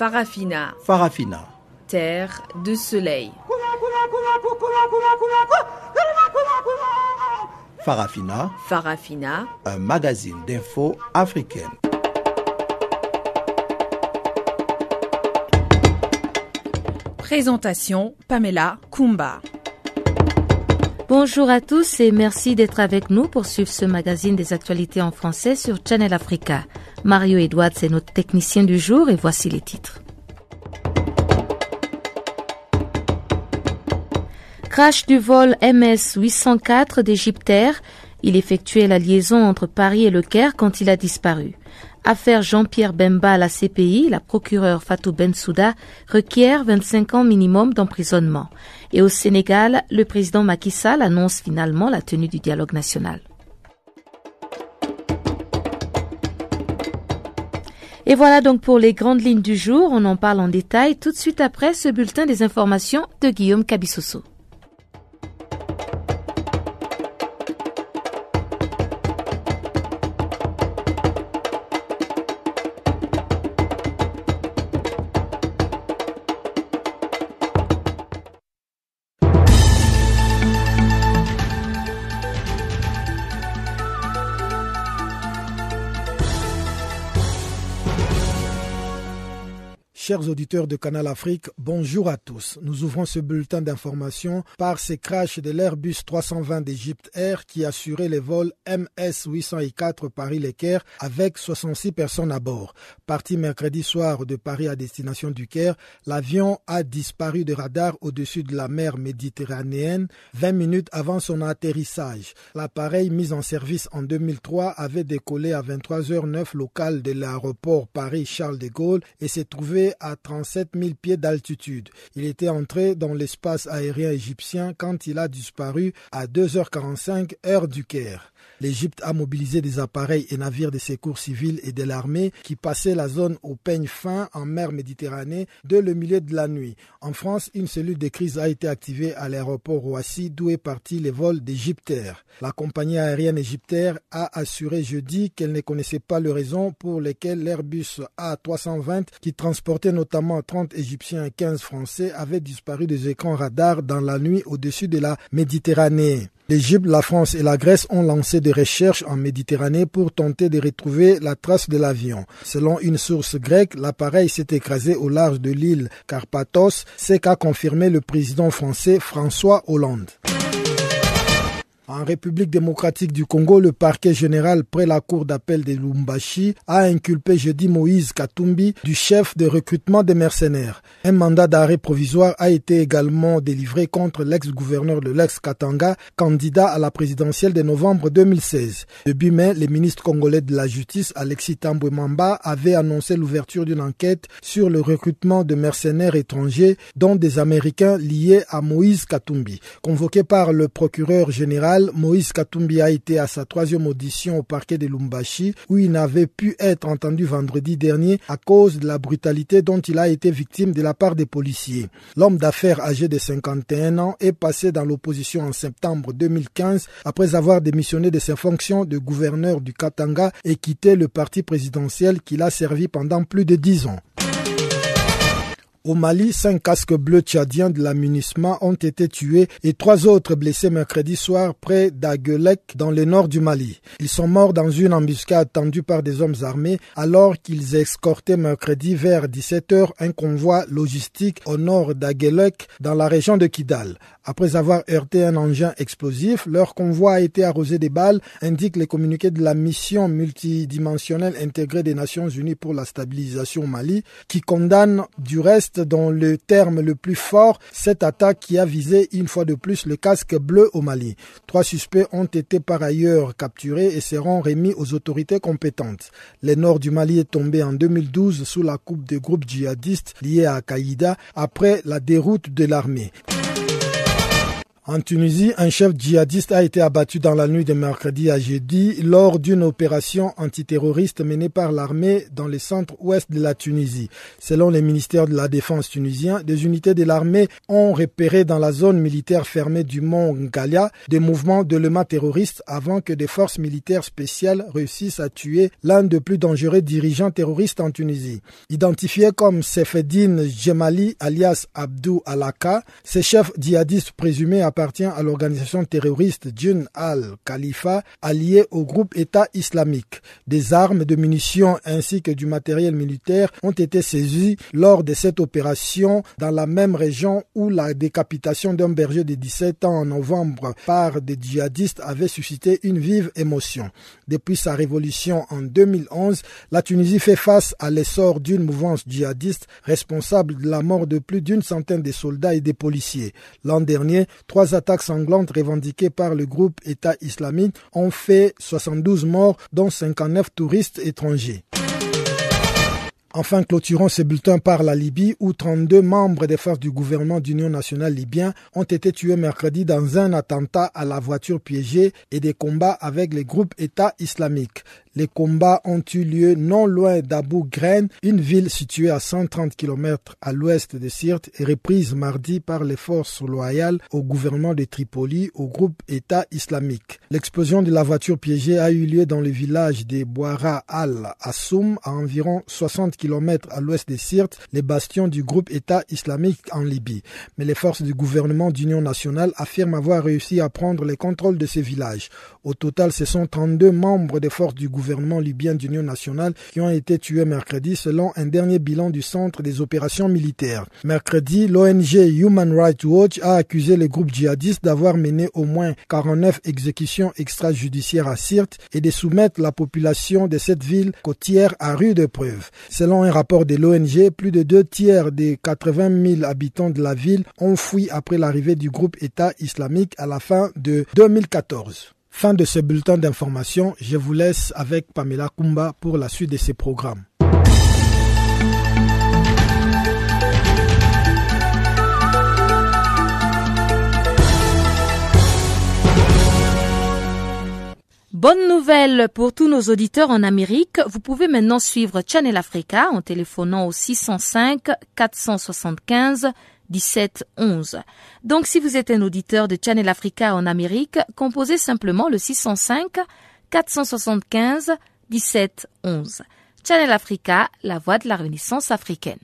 Farafina. Farafina. Terre de soleil. Farafina. Farafina. Un magazine d'infos africaine. Présentation Pamela Kumba. Bonjour à tous et merci d'être avec nous pour suivre ce magazine des actualités en français sur Channel Africa. Mario Edwards est notre technicien du jour et voici les titres. Crash du vol MS 804 d'Égyptair. Il effectuait la liaison entre Paris et Le Caire quand il a disparu. Affaire Jean-Pierre Bemba à la CPI, la procureure Fatou Bensouda requiert 25 ans minimum d'emprisonnement. Et au Sénégal, le président Macky Sall annonce finalement la tenue du dialogue national. Et voilà donc pour les grandes lignes du jour. On en parle en détail tout de suite après ce bulletin des informations de Guillaume Cabissoso. Chers auditeurs de Canal Afrique, bonjour à tous. Nous ouvrons ce bulletin d'information par ces crashs de l'Airbus 320 d'Egypte Air qui assurait les vols MS 804 Paris-Le Caire avec 66 personnes à bord. Parti mercredi soir de Paris à destination du Caire, l'avion a disparu de radar au-dessus de la mer Méditerranéenne 20 minutes avant son atterrissage. L'appareil mis en service en 2003 avait décollé à 23h09 local de l'aéroport Paris-Charles de Gaulle et s'est trouvé à 37 000 pieds d'altitude. Il était entré dans l'espace aérien égyptien quand il a disparu à 2h45 heure du Caire. L'Égypte a mobilisé des appareils et navires de secours civils et de l'armée qui passaient la zone au peigne fin en mer Méditerranée dès le milieu de la nuit. En France, une cellule de crise a été activée à l'aéroport Roissy d'où est parti les vols d'Égyptair. La compagnie aérienne égyptaire a assuré jeudi qu'elle ne connaissait pas les raisons pour lesquelles l'Airbus A320 qui transportait notamment 30 Égyptiens et 15 Français avait disparu des écrans radars dans la nuit au-dessus de la Méditerranée. L'Égypte, la France et la Grèce ont lancé des recherches en Méditerranée pour tenter de retrouver la trace de l'avion. Selon une source grecque, l'appareil s'est écrasé au large de l'île Carpathos, ce qu'a confirmé le président français François Hollande. En République démocratique du Congo, le parquet général près la cour d'appel de Lumbashi a inculpé jeudi Moïse Katumbi du chef de recrutement des mercenaires. Un mandat d'arrêt provisoire a été également délivré contre l'ex-gouverneur de l'ex-Katanga, candidat à la présidentielle de novembre 2016. Début mai, le ministre congolais de la Justice, Alexis Tambwe Mamba, avait annoncé l'ouverture d'une enquête sur le recrutement de mercenaires étrangers, dont des Américains liés à Moïse Katumbi. Convoqué par le procureur général, Moïse Katumbi a été à sa troisième audition au parquet de Lumbashi où il n'avait pu être entendu vendredi dernier à cause de la brutalité dont il a été victime de la part des policiers. L'homme d'affaires âgé de 51 ans est passé dans l'opposition en septembre 2015 après avoir démissionné de ses fonctions de gouverneur du Katanga et quitté le parti présidentiel qu'il a servi pendant plus de dix ans. Au Mali, cinq casques bleus tchadiens de l'amunissement ont été tués et trois autres blessés mercredi soir près d'Aguelec dans le nord du Mali. Ils sont morts dans une embuscade tendue par des hommes armés alors qu'ils escortaient mercredi vers 17h un convoi logistique au nord d'Aguelec dans la région de Kidal. Après avoir heurté un engin explosif, leur convoi a été arrosé des balles, indique les communiqués de la mission multidimensionnelle intégrée des Nations Unies pour la stabilisation au Mali, qui condamne du reste dans le terme le plus fort cette attaque qui a visé une fois de plus le casque bleu au Mali. Trois suspects ont été par ailleurs capturés et seront remis aux autorités compétentes. Le nord du Mali est tombé en 2012 sous la coupe des groupes djihadistes liés à Al-Qaïda après la déroute de l'armée. En Tunisie, un chef djihadiste a été abattu dans la nuit de mercredi à jeudi lors d'une opération antiterroriste menée par l'armée dans le centre-ouest de la Tunisie. Selon les ministères de la Défense tunisien, des unités de l'armée ont repéré dans la zone militaire fermée du mont Ngalia des mouvements de l'éléments terroristes avant que des forces militaires spéciales réussissent à tuer l'un des plus dangereux dirigeants terroristes en Tunisie. Identifié comme Sefeddin Jemali alias Abdou Alaka, ce chef djihadiste présumé à appartient à l'organisation terroriste Djun al-Khalifa, alliée au groupe État islamique. Des armes, de munitions ainsi que du matériel militaire ont été saisis lors de cette opération dans la même région où la décapitation d'un berger de 17 ans en novembre par des djihadistes avait suscité une vive émotion. Depuis sa révolution en 2011, la Tunisie fait face à l'essor d'une mouvance djihadiste responsable de la mort de plus d'une centaine de soldats et des policiers. L'an dernier, trois attaques sanglantes revendiquées par le groupe État islamique ont fait 72 morts, dont 59 touristes étrangers. Enfin, clôturons ce bulletin par la Libye où 32 membres des forces du gouvernement d'Union nationale libyen ont été tués mercredi dans un attentat à la voiture piégée et des combats avec les groupes État islamique. Les combats ont eu lieu non loin d'Abu Ghraib, une ville située à 130 km à l'ouest de Sirte et reprise mardi par les forces loyales au gouvernement de Tripoli au groupe État islamique. L'explosion de la voiture piégée a eu lieu dans le village de Bouara al-Assoum à environ 60 km à l'ouest de Sirte, les bastions du groupe État islamique en Libye. Mais les forces du gouvernement d'union nationale affirment avoir réussi à prendre le contrôle de ces villages. Au total, ce sont 32 membres des forces du gouvernement libyen d'union nationale qui ont été tués mercredi selon un dernier bilan du centre des opérations militaires. Mercredi, l'ONG Human Rights Watch a accusé les groupes djihadistes d'avoir mené au moins 49 exécutions extrajudiciaires à Sirte et de soumettre la population de cette ville côtière à rude preuve. Selon un rapport de l'ONG, plus de deux tiers des 80 000 habitants de la ville ont fui après l'arrivée du groupe État islamique à la fin de 2014. Fin de ce bulletin d'information, je vous laisse avec Pamela Kumba pour la suite de ces programmes. Bonne nouvelle pour tous nos auditeurs en Amérique. Vous pouvez maintenant suivre Channel Africa en téléphonant au 605 475 1711. Donc si vous êtes un auditeur de Channel Africa en Amérique, composez simplement le 605 475 1711. Channel Africa, la voix de la Renaissance africaine.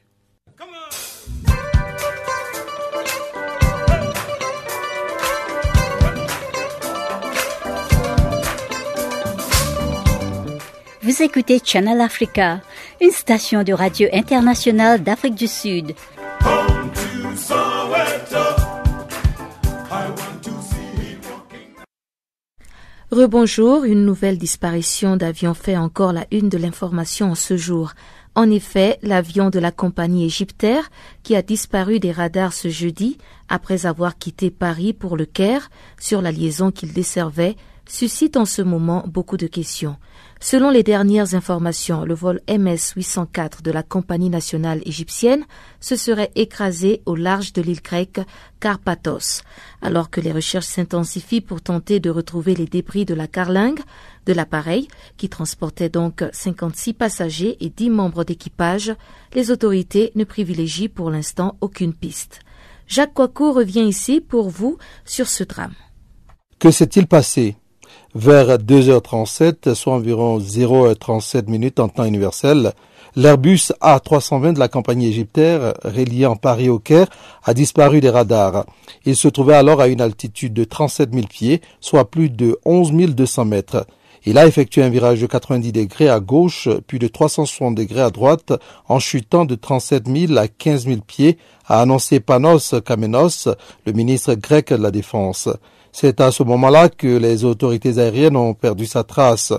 Vous écoutez Channel Africa, une station de radio internationale d'Afrique du Sud. Rebonjour, une nouvelle disparition d'avion fait encore la une de l'information en ce jour. En effet, l'avion de la compagnie égyptaire, qui a disparu des radars ce jeudi après avoir quitté Paris pour le Caire sur la liaison qu'il desservait, suscite en ce moment beaucoup de questions. Selon les dernières informations, le vol MS-804 de la compagnie nationale égyptienne se serait écrasé au large de l'île grecque Carpathos. Alors que les recherches s'intensifient pour tenter de retrouver les débris de la carlingue de l'appareil, qui transportait donc 56 passagers et 10 membres d'équipage, les autorités ne privilégient pour l'instant aucune piste. Jacques Coicot revient ici pour vous sur ce drame. Que s'est-il passé? Vers 2h37, soit environ 0h37 minutes en temps universel, l'Airbus A320 de la compagnie égyptaire, reliant Paris au Caire, a disparu des radars. Il se trouvait alors à une altitude de 37 000 pieds, soit plus de 11 200 mètres. Il a effectué un virage de 90 degrés à gauche, puis de 360 degrés à droite, en chutant de 37 000 à 15 000 pieds, a annoncé Panos Kamenos, le ministre grec de la Défense. C'est à ce moment-là que les autorités aériennes ont perdu sa trace.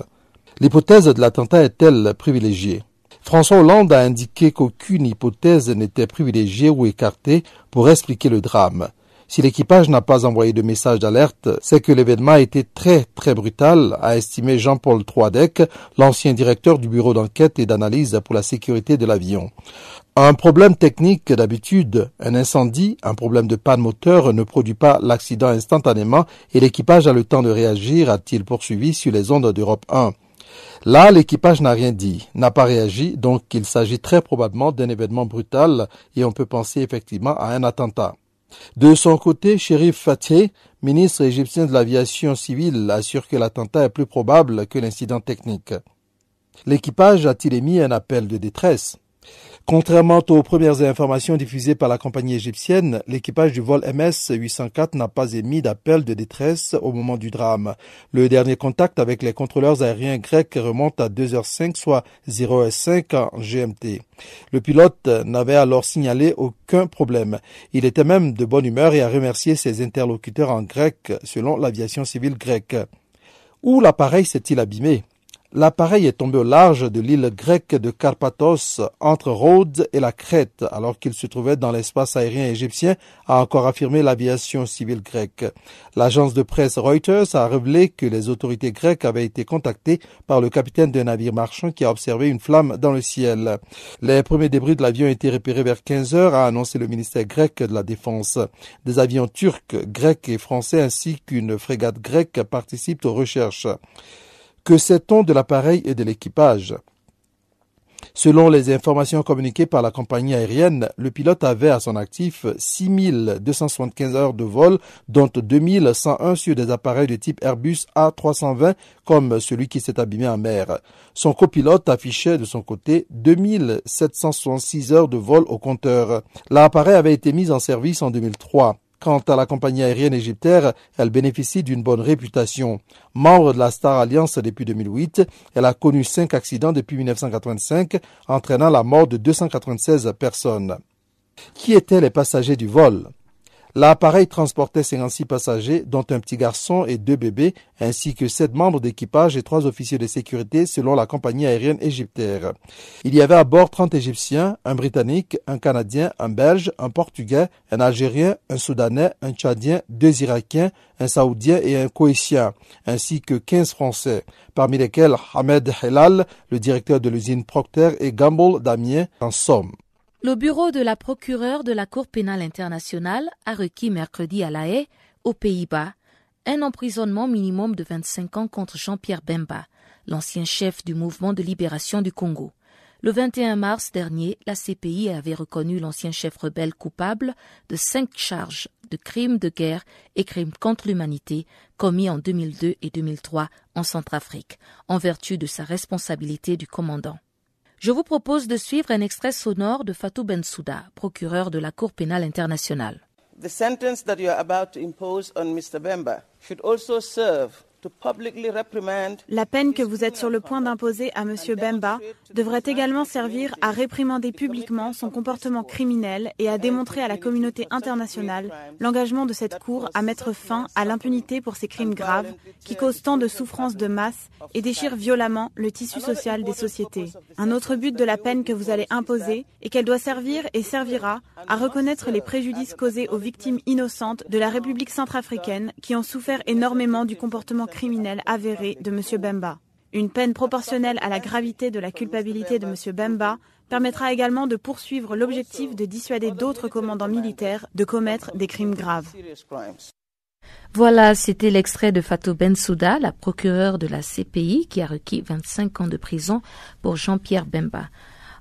L'hypothèse de l'attentat est-elle privilégiée? François Hollande a indiqué qu'aucune hypothèse n'était privilégiée ou écartée pour expliquer le drame. Si l'équipage n'a pas envoyé de message d'alerte, c'est que l'événement a été très très brutal, a estimé Jean-Paul Troidec, l'ancien directeur du bureau d'enquête et d'analyse pour la sécurité de l'avion. Un problème technique d'habitude, un incendie, un problème de panne moteur ne produit pas l'accident instantanément et l'équipage a le temps de réagir, a-t-il poursuivi sur les ondes d'Europe 1. Là, l'équipage n'a rien dit, n'a pas réagi, donc il s'agit très probablement d'un événement brutal et on peut penser effectivement à un attentat. De son côté, Sherif Fatih, ministre égyptien de l'aviation civile, assure que l'attentat est plus probable que l'incident technique. L'équipage a-t-il émis un appel de détresse? Contrairement aux premières informations diffusées par la compagnie égyptienne, l'équipage du vol MS-804 n'a pas émis d'appel de détresse au moment du drame. Le dernier contact avec les contrôleurs aériens grecs remonte à 2h05, soit 0h05 en GMT. Le pilote n'avait alors signalé aucun problème. Il était même de bonne humeur et a remercié ses interlocuteurs en grec, selon l'aviation civile grecque. Où l'appareil s'est-il abîmé? L'appareil est tombé au large de l'île grecque de Carpathos, entre Rhodes et la Crète, alors qu'il se trouvait dans l'espace aérien égyptien, a encore affirmé l'aviation civile grecque. L'agence de presse Reuters a révélé que les autorités grecques avaient été contactées par le capitaine d'un navire marchand qui a observé une flamme dans le ciel. Les premiers débris de l'avion ont été repérés vers 15 heures, a annoncé le ministère grec de la Défense. Des avions turcs, grecs et français ainsi qu'une frégate grecque participent aux recherches. Que sait-on de l'appareil et de l'équipage? Selon les informations communiquées par la compagnie aérienne, le pilote avait à son actif 6275 heures de vol, dont 2101 sur des appareils de type Airbus A320, comme celui qui s'est abîmé en mer. Son copilote affichait de son côté 2766 heures de vol au compteur. L'appareil avait été mis en service en 2003. Quant à la compagnie aérienne égyptaire, elle bénéficie d'une bonne réputation. Membre de la Star Alliance depuis 2008, elle a connu cinq accidents depuis 1985, entraînant la mort de 296 personnes. Qui étaient les passagers du vol? L'appareil transportait 56 passagers, dont un petit garçon et deux bébés, ainsi que sept membres d'équipage et trois officiers de sécurité selon la compagnie aérienne égyptaire. Il y avait à bord 30 Égyptiens, un Britannique, un Canadien, un Belge, un Portugais, un Algérien, un Soudanais, un Tchadien, deux Irakiens, un Saoudien et un Koétien, ainsi que 15 Français, parmi lesquels Ahmed Helal, le directeur de l'usine Procter et Gamble Damien en Somme. Le bureau de la procureure de la Cour pénale internationale a requis mercredi à La Haye, aux Pays-Bas, un emprisonnement minimum de 25 ans contre Jean-Pierre Bemba, l'ancien chef du mouvement de libération du Congo. Le 21 mars dernier, la CPI avait reconnu l'ancien chef rebelle coupable de cinq charges de crimes de guerre et crimes contre l'humanité commis en 2002 et 2003 en Centrafrique, en vertu de sa responsabilité du commandant. Je vous propose de suivre un extrait sonore de Fatou Bensouda, procureur de la Cour pénale internationale. The sentence that you are about to impose on Mr. Bemba should also serve la peine que vous êtes sur le point d'imposer à M. Bemba devrait également servir à réprimander publiquement son comportement criminel et à démontrer à la communauté internationale l'engagement de cette Cour à mettre fin à l'impunité pour ces crimes graves qui causent tant de souffrances de masse et déchirent violemment le tissu social des sociétés. Un autre but de la peine que vous allez imposer est qu'elle doit servir et servira à reconnaître les préjudices causés aux victimes innocentes de la République centrafricaine qui ont souffert énormément du comportement criminel avéré de M. Bemba. Une peine proportionnelle à la gravité de la culpabilité de M. Bemba permettra également de poursuivre l'objectif de dissuader d'autres commandants militaires de commettre des crimes graves. Voilà, c'était l'extrait de Fatou Bensouda, la procureure de la CPI, qui a requis 25 ans de prison pour Jean-Pierre Bemba.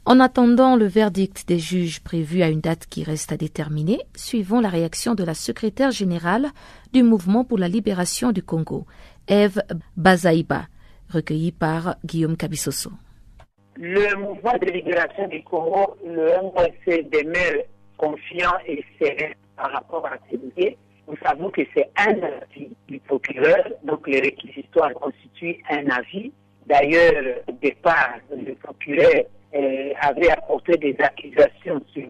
En attendant le verdict des juges prévu à une date qui reste à déterminer, suivons la réaction de la secrétaire générale du Mouvement pour la libération du Congo, Eve Bazaïba, recueillie par Guillaume Cabissoso. Le mouvement de libération du Congo, le MOC, demeure confiant et serein par rapport à ce dossier. Nous savons que c'est un avis du procureur, donc les réquisitoires constituent un avis. D'ailleurs, au départ, le procureur euh, avait apporté des accusations sur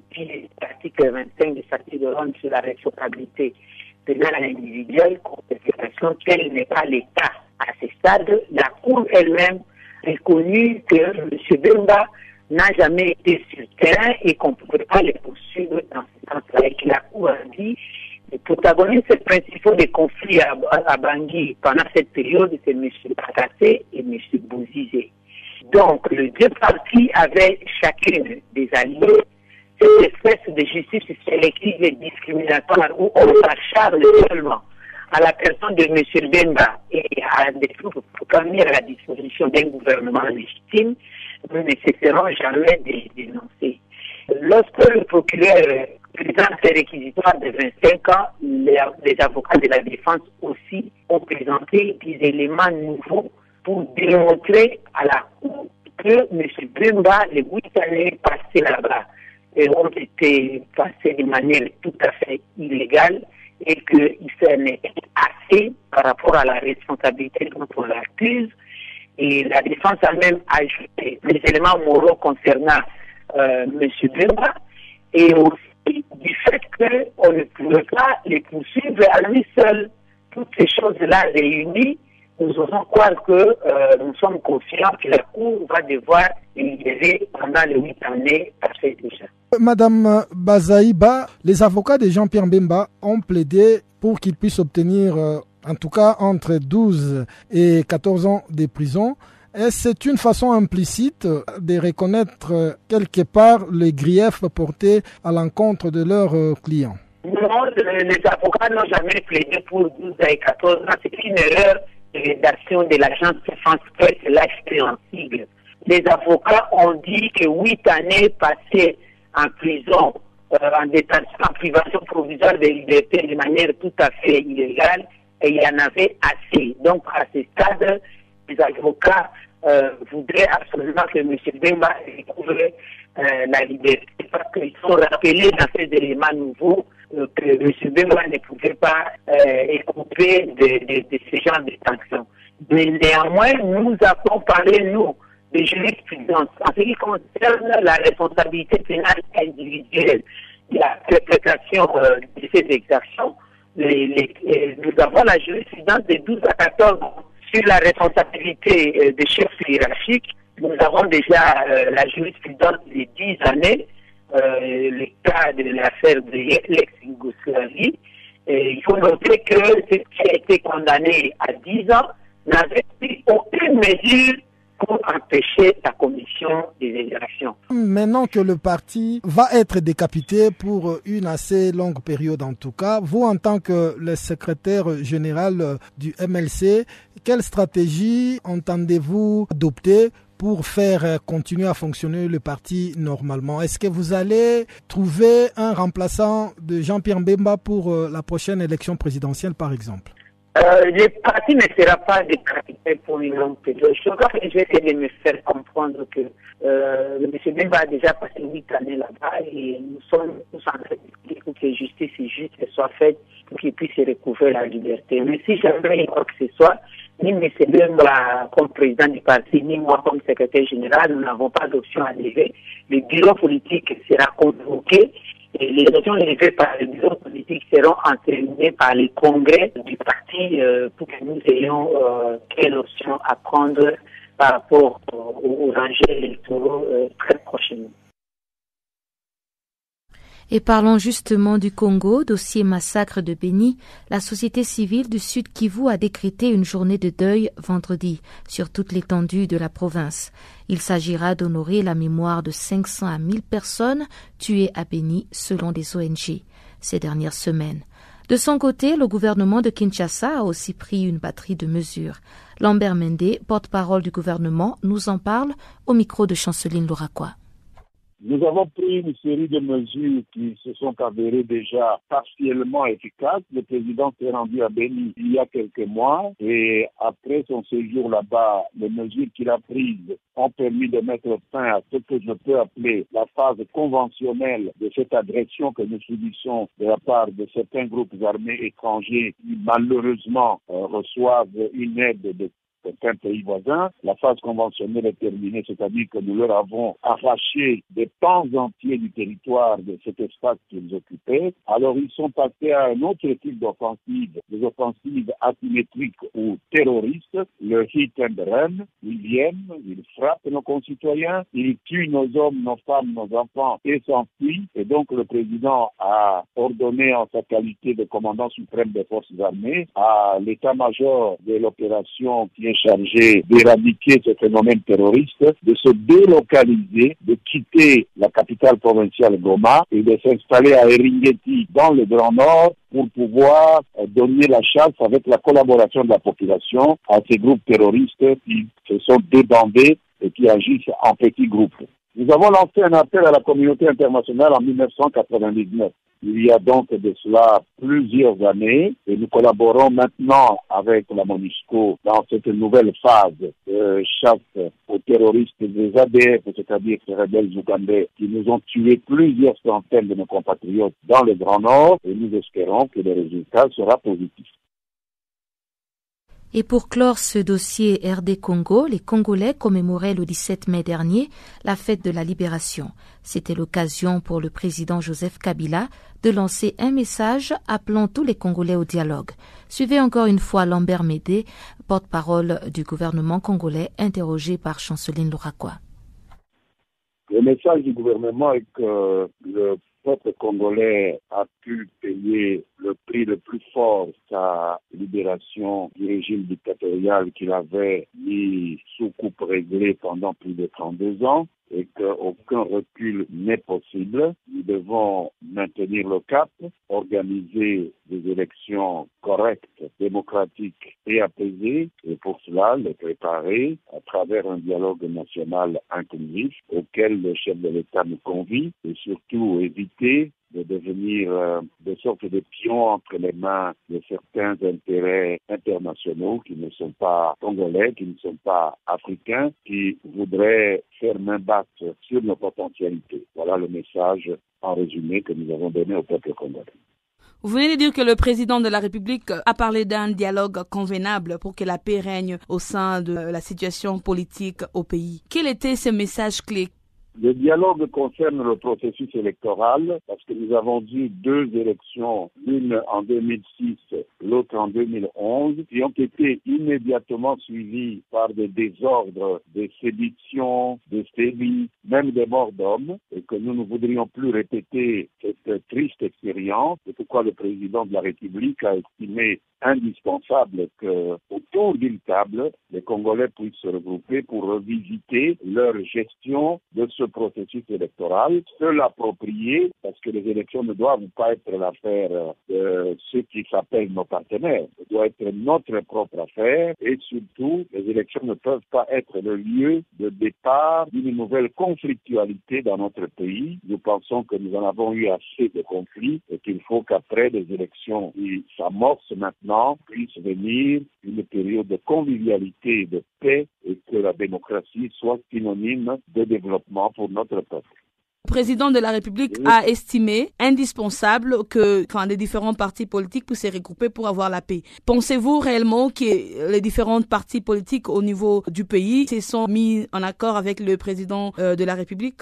l'article 25 du statut de Rome sur la responsabilité pénale individuelle, considération tel n'est pas l'État. À ce stade, la Cour elle-même reconnu que M. Bemba n'a jamais été sur le terrain et qu'on ne pouvait pas les poursuivre dans ce sens-là. Et que la Cour a dit, le protagonistes principaux des conflits à, Bangui pendant cette période, c'est M. Patassé et M. Bouzizé. Donc, les deux parties avaient chacune des alliés cette espèce de justice sélective et discriminatoire où on s'acharne seulement à la personne de M. Bemba et à des troupes pour à la disposition d'un gouvernement légitime, nous ne cesserons jamais de dénoncer. Lorsque le procureur présente ses réquisitoires de 25 ans, les, avocats de la défense aussi ont présenté des éléments nouveaux pour démontrer à la Cour que M. Bemba, les huit années passées là-bas, ont été passées de manière tout à fait illégale et qu'il s'en est assez par rapport à la responsabilité dont on l'accuse. Et la défense a même ajouté les éléments moraux concernant euh, M. Bemba et aussi du fait qu'on ne pouvait pas les poursuivre à lui seul. Toutes ces choses-là réunies, nous osons croire que euh, nous sommes confiants que la Cour va devoir libérer pendant les huit années passées déjà. Madame Bazaïba, les avocats de Jean-Pierre Bemba ont plaidé pour qu'il puisse obtenir, euh, en tout cas, entre 12 et 14 ans de prison. Est-ce c'est une façon implicite de reconnaître euh, quelque part les griefs portés à l'encontre de leurs euh, clients Non, les avocats n'ont jamais plaidé pour 12 et 14 ans. C'est une erreur rédaction de l'agence France Presse, c'est Les avocats ont dit que huit années passées en prison, euh, en détention, en privation provisoire de liberté de manière tout à fait illégale, et il y en avait assez. Donc, à ce stade, les avocats euh, voudraient absolument que M. Bemba découvre euh, la liberté, parce qu'ils sont rappelés dans ces éléments nouveaux que M. Bemba ne pouvait pas écouter de, de, ce genre de sanctions. Mais néanmoins, nous avons parlé, nous, de jurisprudence en ce qui concerne la responsabilité pénale individuelle, la interprétation euh, de ces exactions. Euh, nous avons la jurisprudence de 12 à 14 sur la responsabilité euh, des chefs hiérarchiques. Nous avons déjà la jurisprudence de 10 années, le cas de l'affaire de Il faut noter que ce qui a été condamné à 10 ans n'avait pris aucune mesure pour empêcher la commission des élections. Maintenant que le parti va être décapité pour une assez longue période en tout cas, vous en tant que le secrétaire général du MLC, quelle stratégie entendez-vous adopter pour faire continuer à fonctionner le parti normalement Est-ce que vous allez trouver un remplaçant de Jean-Pierre Mbemba pour euh, la prochaine élection présidentielle par exemple? Euh, le parti ne sera pas décapité pour une longue période. Je crois que je vais essayer de me faire comprendre que euh. Bemba a déjà passé huit années là-bas et nous sommes tous en train de pour que justice et justice soit faite pour qu'il puisse recouvrir la liberté. Mais si jamais quoi que ce soit, ni M. Bemba comme président du parti, ni moi comme secrétaire général, nous n'avons pas d'option à lever. Le bureau politique sera convoqué les élections élevées par les bureaux politiques seront entérinées par les congrès du parti euh, pour que nous ayons euh, quelle option à prendre par rapport aux, rangées électoraux euh, très prochainement. Et parlons justement du Congo, dossier massacre de Béni, la société civile du Sud Kivu a décrété une journée de deuil vendredi sur toute l'étendue de la province. Il s'agira d'honorer la mémoire de 500 à 1000 personnes tuées à Béni selon des ONG ces dernières semaines. De son côté, le gouvernement de Kinshasa a aussi pris une batterie de mesures. Lambert Mende, porte-parole du gouvernement, nous en parle au micro de Chanceline Louraquois. Nous avons pris une série de mesures qui se sont avérées déjà partiellement efficaces. Le président s'est rendu à Béni il y a quelques mois et après son séjour là-bas, les mesures qu'il a prises ont permis de mettre fin à ce que je peux appeler la phase conventionnelle de cette agression que nous subissons de la part de certains groupes armés étrangers qui malheureusement euh, reçoivent une aide de certains pays voisins. La phase conventionnelle est terminée, c'est-à-dire que nous leur avons arraché des pans entiers du territoire de cet espace qu'ils occupaient. Alors ils sont passés à un autre type d'offensive, des offensives asymétriques ou terroristes, le hit and run. Ils viennent, ils frappent nos concitoyens, ils tuent nos hommes, nos femmes, nos enfants et s'enfuient. Et donc le président a ordonné en sa qualité de commandant suprême des forces armées à l'état-major de l'opération qui est chargé d'éradiquer ce phénomène terroriste de se délocaliser, de quitter la capitale provinciale Goma et de s'installer à Eringeti dans le Grand Nord pour pouvoir euh, donner la chasse avec la collaboration de la population à ces groupes terroristes qui se sont débandés et qui agissent en petits groupes. Nous avons lancé un appel à la communauté internationale en 1999. Il y a donc de cela plusieurs années et nous collaborons maintenant avec la MONUSCO dans cette nouvelle phase de chasse aux terroristes des ADF, c'est-à-dire ces rebelles ougandais qui nous ont tué plusieurs centaines de nos compatriotes dans le Grand Nord et nous espérons que le résultat sera positif. Et pour clore ce dossier RD Congo, les Congolais commémoraient le 17 mai dernier la fête de la libération. C'était l'occasion pour le président Joseph Kabila de lancer un message appelant tous les Congolais au dialogue. Suivez encore une fois Lambert Médé, porte-parole du gouvernement congolais, interrogé par Chanceline Louraquois. Le message du gouvernement est que le peuple congolais a pu payer le prix le plus fort sa libération du régime dictatorial qu'il avait mis sous coupe réglée pendant plus de 32 ans et qu'aucun recul n'est possible. Nous devons maintenir le cap, organiser des élections correctes, démocratiques et apaisées, et pour cela les préparer à travers un dialogue national inclusif auquel le chef de l'État nous convie, et surtout éviter de devenir euh, de sorte de pions entre les mains de certains intérêts internationaux qui ne sont pas congolais, qui ne sont pas africains, qui voudraient faire main basse sur nos potentialités. Voilà le message en résumé que nous avons donné au peuple congolais. Vous venez de dire que le président de la République a parlé d'un dialogue convenable pour que la paix règne au sein de la situation politique au pays. Quel était ce message clé le dialogue concerne le processus électoral parce que nous avons eu deux élections, l'une en 2006, l'autre en 2011, qui ont été immédiatement suivies par des désordres, des séditions, des sévices, même des morts d'hommes, et que nous ne voudrions plus répéter cette triste expérience. C'est pourquoi le président de la République a estimé indispensable que autour d'une table, les Congolais puissent se regrouper pour revisiter leur gestion de ce processus électoral, se l'approprier, parce que les élections ne doivent pas être l'affaire de ceux qui s'appellent nos partenaires. Ce doit être notre propre affaire et surtout, les élections ne peuvent pas être le lieu de départ d'une nouvelle conflictualité dans notre pays. Nous pensons que nous en avons eu assez de conflits et qu'il faut qu'après les élections qui s'amorcent maintenant puisse venir une période de convivialité et de paix et que la démocratie soit synonyme de développement pour notre peuple. Le président de la République a estimé indispensable que enfin, les différents partis politiques puissent se regrouper pour avoir la paix. Pensez-vous réellement que les différents partis politiques au niveau du pays se sont mis en accord avec le président euh, de la République?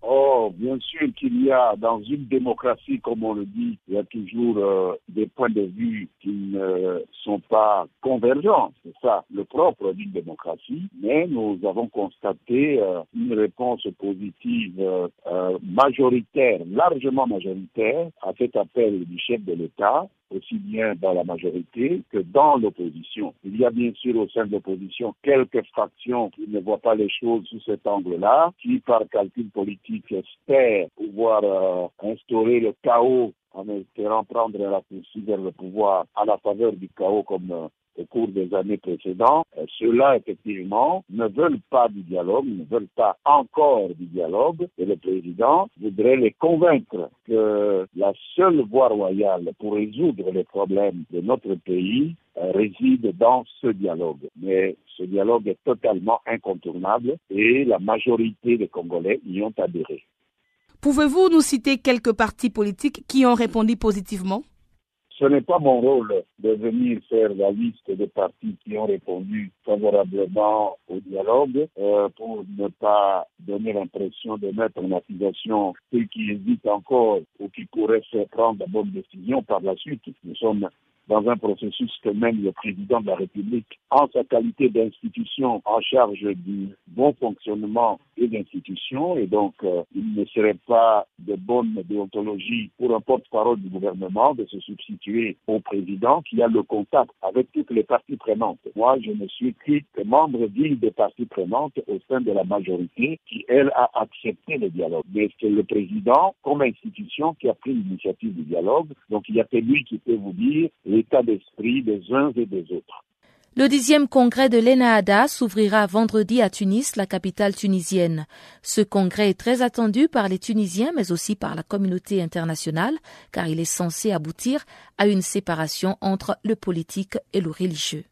Oh, bien sûr qu'il y a dans une démocratie, comme on le dit, il y a toujours euh, des points de vue qui ne sont pas convergents. C'est ça le propre d'une démocratie. Mais nous avons constaté euh, une réponse positive euh, majoritaire, largement majoritaire, à cet appel du chef de l'État aussi bien dans la majorité que dans l'opposition. Il y a bien sûr au sein de l'opposition quelques fractions qui ne voient pas les choses sous cet angle-là, qui par calcul politique espèrent pouvoir euh, instaurer le chaos en espérant prendre la poursuite vers le pouvoir à la faveur du chaos comme euh, au cours des années précédentes, euh, ceux-là, effectivement, ne veulent pas du dialogue, ne veulent pas encore du dialogue, et le président voudrait les convaincre que la seule voie royale pour résoudre les problèmes de notre pays euh, réside dans ce dialogue. Mais ce dialogue est totalement incontournable et la majorité des Congolais y ont adhéré. Pouvez-vous nous citer quelques partis politiques qui ont répondu positivement? Ce n'est pas mon rôle de venir faire la liste des partis qui ont répondu favorablement au dialogue euh, pour ne pas donner l'impression de mettre en accusation ceux qui hésitent encore ou qui pourraient faire prendre la bonne décision par la suite. Nous sommes dans un processus que mène le président de la République en sa qualité d'institution en charge du bon fonctionnement et d'institution. Et donc, euh, il ne serait pas de bonne déontologie pour un porte-parole du gouvernement de se substituer au président qui a le contact avec toutes les parties prenantes. Moi, je ne suis que membre digne des parties prenantes au sein de la majorité qui, elle, a accepté le dialogue. Mais c'est le président, comme institution, qui a pris l'initiative du dialogue. Donc, il y a que lui qui peut vous dire l'état d'esprit des uns et des autres. Le dixième congrès de l'ENAADA s'ouvrira vendredi à Tunis, la capitale tunisienne. Ce congrès est très attendu par les Tunisiens, mais aussi par la communauté internationale, car il est censé aboutir à une séparation entre le politique et le religieux.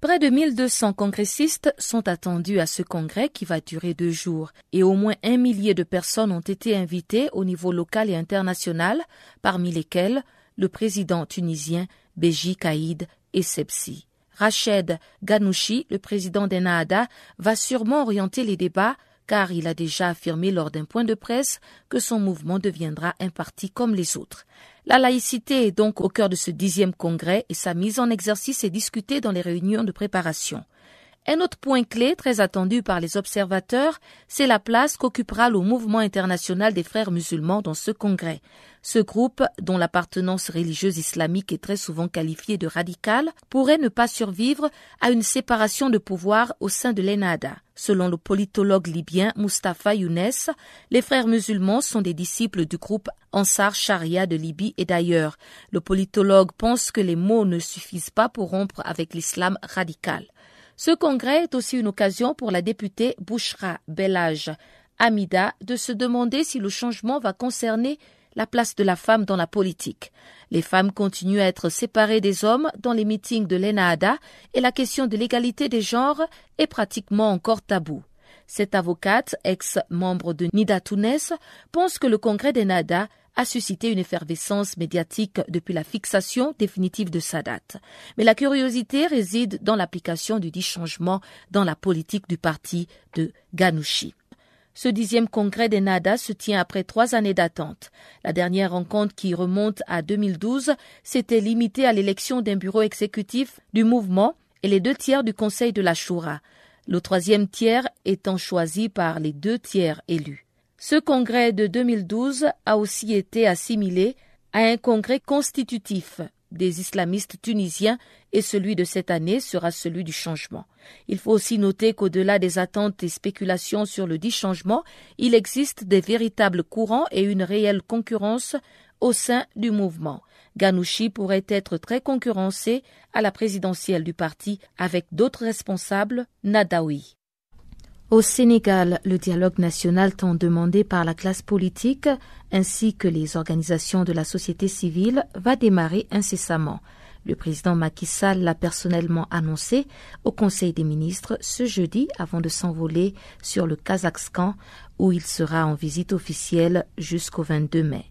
Près de 1200 congressistes sont attendus à ce congrès qui va durer deux jours et au moins un millier de personnes ont été invitées au niveau local et international, parmi lesquelles le président tunisien Béji Kaïd et Sepsi. Rached Ganouchi, le président d'Ennaada, va sûrement orienter les débats car il a déjà affirmé lors d'un point de presse que son mouvement deviendra un parti comme les autres. La laïcité est donc au cœur de ce dixième congrès et sa mise en exercice est discutée dans les réunions de préparation. Un autre point clé très attendu par les observateurs, c'est la place qu'occupera le mouvement international des frères musulmans dans ce congrès. Ce groupe, dont l'appartenance religieuse islamique est très souvent qualifiée de radicale, pourrait ne pas survivre à une séparation de pouvoir au sein de l'ENADA. Selon le politologue libyen Mustafa Younes, les frères musulmans sont des disciples du groupe Ansar Sharia de Libye et d'ailleurs. Le politologue pense que les mots ne suffisent pas pour rompre avec l'islam radical. Ce congrès est aussi une occasion pour la députée Bouchra Belage Amida de se demander si le changement va concerner la place de la femme dans la politique. Les femmes continuent à être séparées des hommes dans les meetings de l'ENAADA et la question de l'égalité des genres est pratiquement encore tabou. Cette avocate, ex-membre de Nida Tunes, pense que le congrès d'ENAADA a suscité une effervescence médiatique depuis la fixation définitive de sa date. Mais la curiosité réside dans l'application du dit changement dans la politique du parti de Ganouchi. Ce dixième congrès des NADA se tient après trois années d'attente. La dernière rencontre qui remonte à 2012 s'était limitée à l'élection d'un bureau exécutif du mouvement et les deux tiers du conseil de la Shura, le troisième tiers étant choisi par les deux tiers élus. Ce congrès de 2012 a aussi été assimilé à un congrès constitutif des islamistes tunisiens et celui de cette année sera celui du changement. Il faut aussi noter qu'au-delà des attentes et spéculations sur le dit changement, il existe des véritables courants et une réelle concurrence au sein du mouvement. Ganouchi pourrait être très concurrencé à la présidentielle du parti avec d'autres responsables, Nadawi. Au Sénégal, le dialogue national tant demandé par la classe politique ainsi que les organisations de la société civile va démarrer incessamment. Le président Macky Sall l'a personnellement annoncé au Conseil des ministres ce jeudi avant de s'envoler sur le Kazakhstan où il sera en visite officielle jusqu'au 22 mai.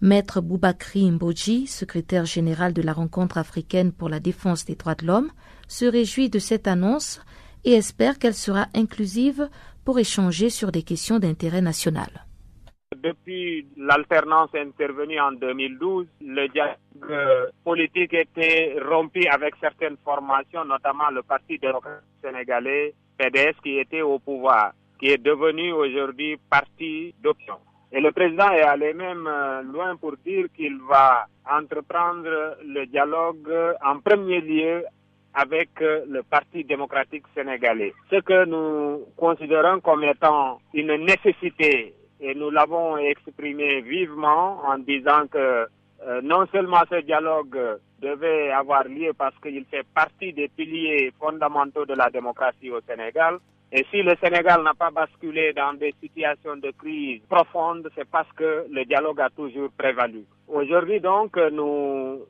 Maître Boubakri Mboji, secrétaire général de la rencontre africaine pour la défense des droits de l'homme, se réjouit de cette annonce et espère qu'elle sera inclusive pour échanger sur des questions d'intérêt national. Depuis l'alternance intervenue en 2012, le dialogue politique était rompu avec certaines formations, notamment le Parti démocrate sénégalais, PDS, qui était au pouvoir, qui est devenu aujourd'hui parti d'option. Et le président est allé même euh, loin pour dire qu'il va entreprendre le dialogue en premier lieu avec euh, le Parti démocratique sénégalais. Ce que nous considérons comme étant une nécessité, et nous l'avons exprimé vivement en disant que euh, non seulement ce dialogue devait avoir lieu parce qu'il fait partie des piliers fondamentaux de la démocratie au Sénégal, et si le Sénégal n'a pas basculé dans des situations de crise profonde, c'est parce que le dialogue a toujours prévalu. Aujourd'hui donc, nous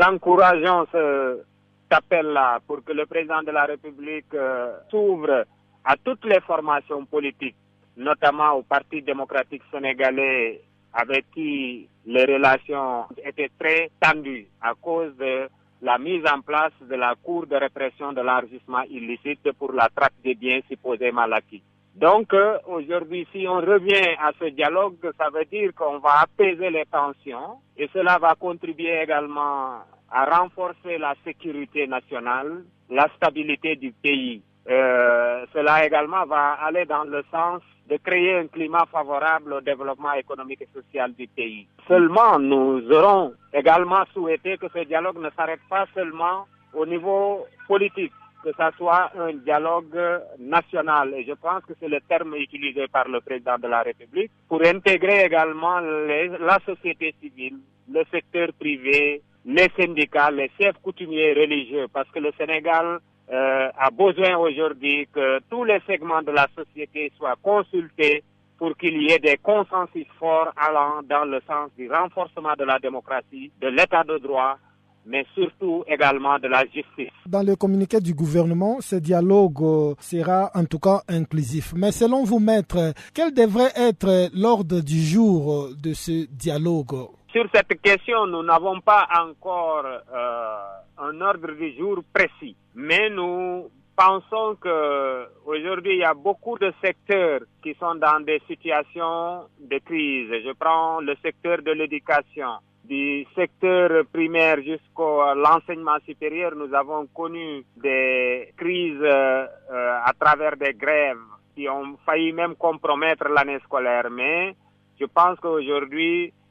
encourageons ce appel-là pour que le président de la République euh, s'ouvre à toutes les formations politiques, notamment au Parti démocratique sénégalais avec qui les relations étaient très tendues à cause de la mise en place de la Cour de répression de l'enregistrement illicite pour la traque des biens supposément acquis. Donc euh, aujourd'hui, si on revient à ce dialogue, ça veut dire qu'on va apaiser les tensions et cela va contribuer également à renforcer la sécurité nationale, la stabilité du pays. Euh, cela également va aller dans le sens de créer un climat favorable au développement économique et social du pays. Seulement, nous aurons également souhaité que ce dialogue ne s'arrête pas seulement au niveau politique, que ça soit un dialogue national. Et je pense que c'est le terme utilisé par le président de la République pour intégrer également la société civile, le secteur privé, les syndicats, les chefs coutumiers religieux, parce que le Sénégal euh, a besoin aujourd'hui que tous les segments de la société soient consultés pour qu'il y ait des consensus forts allant dans le sens du renforcement de la démocratie, de l'état de droit, mais surtout également de la justice. Dans le communiqué du gouvernement, ce dialogue euh, sera en tout cas inclusif. Mais selon vous, maître, quel devrait être l'ordre du jour euh, de ce dialogue? Sur cette question, nous n'avons pas encore euh, un ordre du jour précis, mais nous pensons que aujourd'hui il y a beaucoup de secteurs qui sont dans des situations de crise. Je prends le secteur de l'éducation, du secteur primaire jusqu'à l'enseignement supérieur, nous avons connu des crises euh, à travers des grèves qui ont failli même compromettre l'année scolaire. Mais je pense qu'aujourd'hui, euh,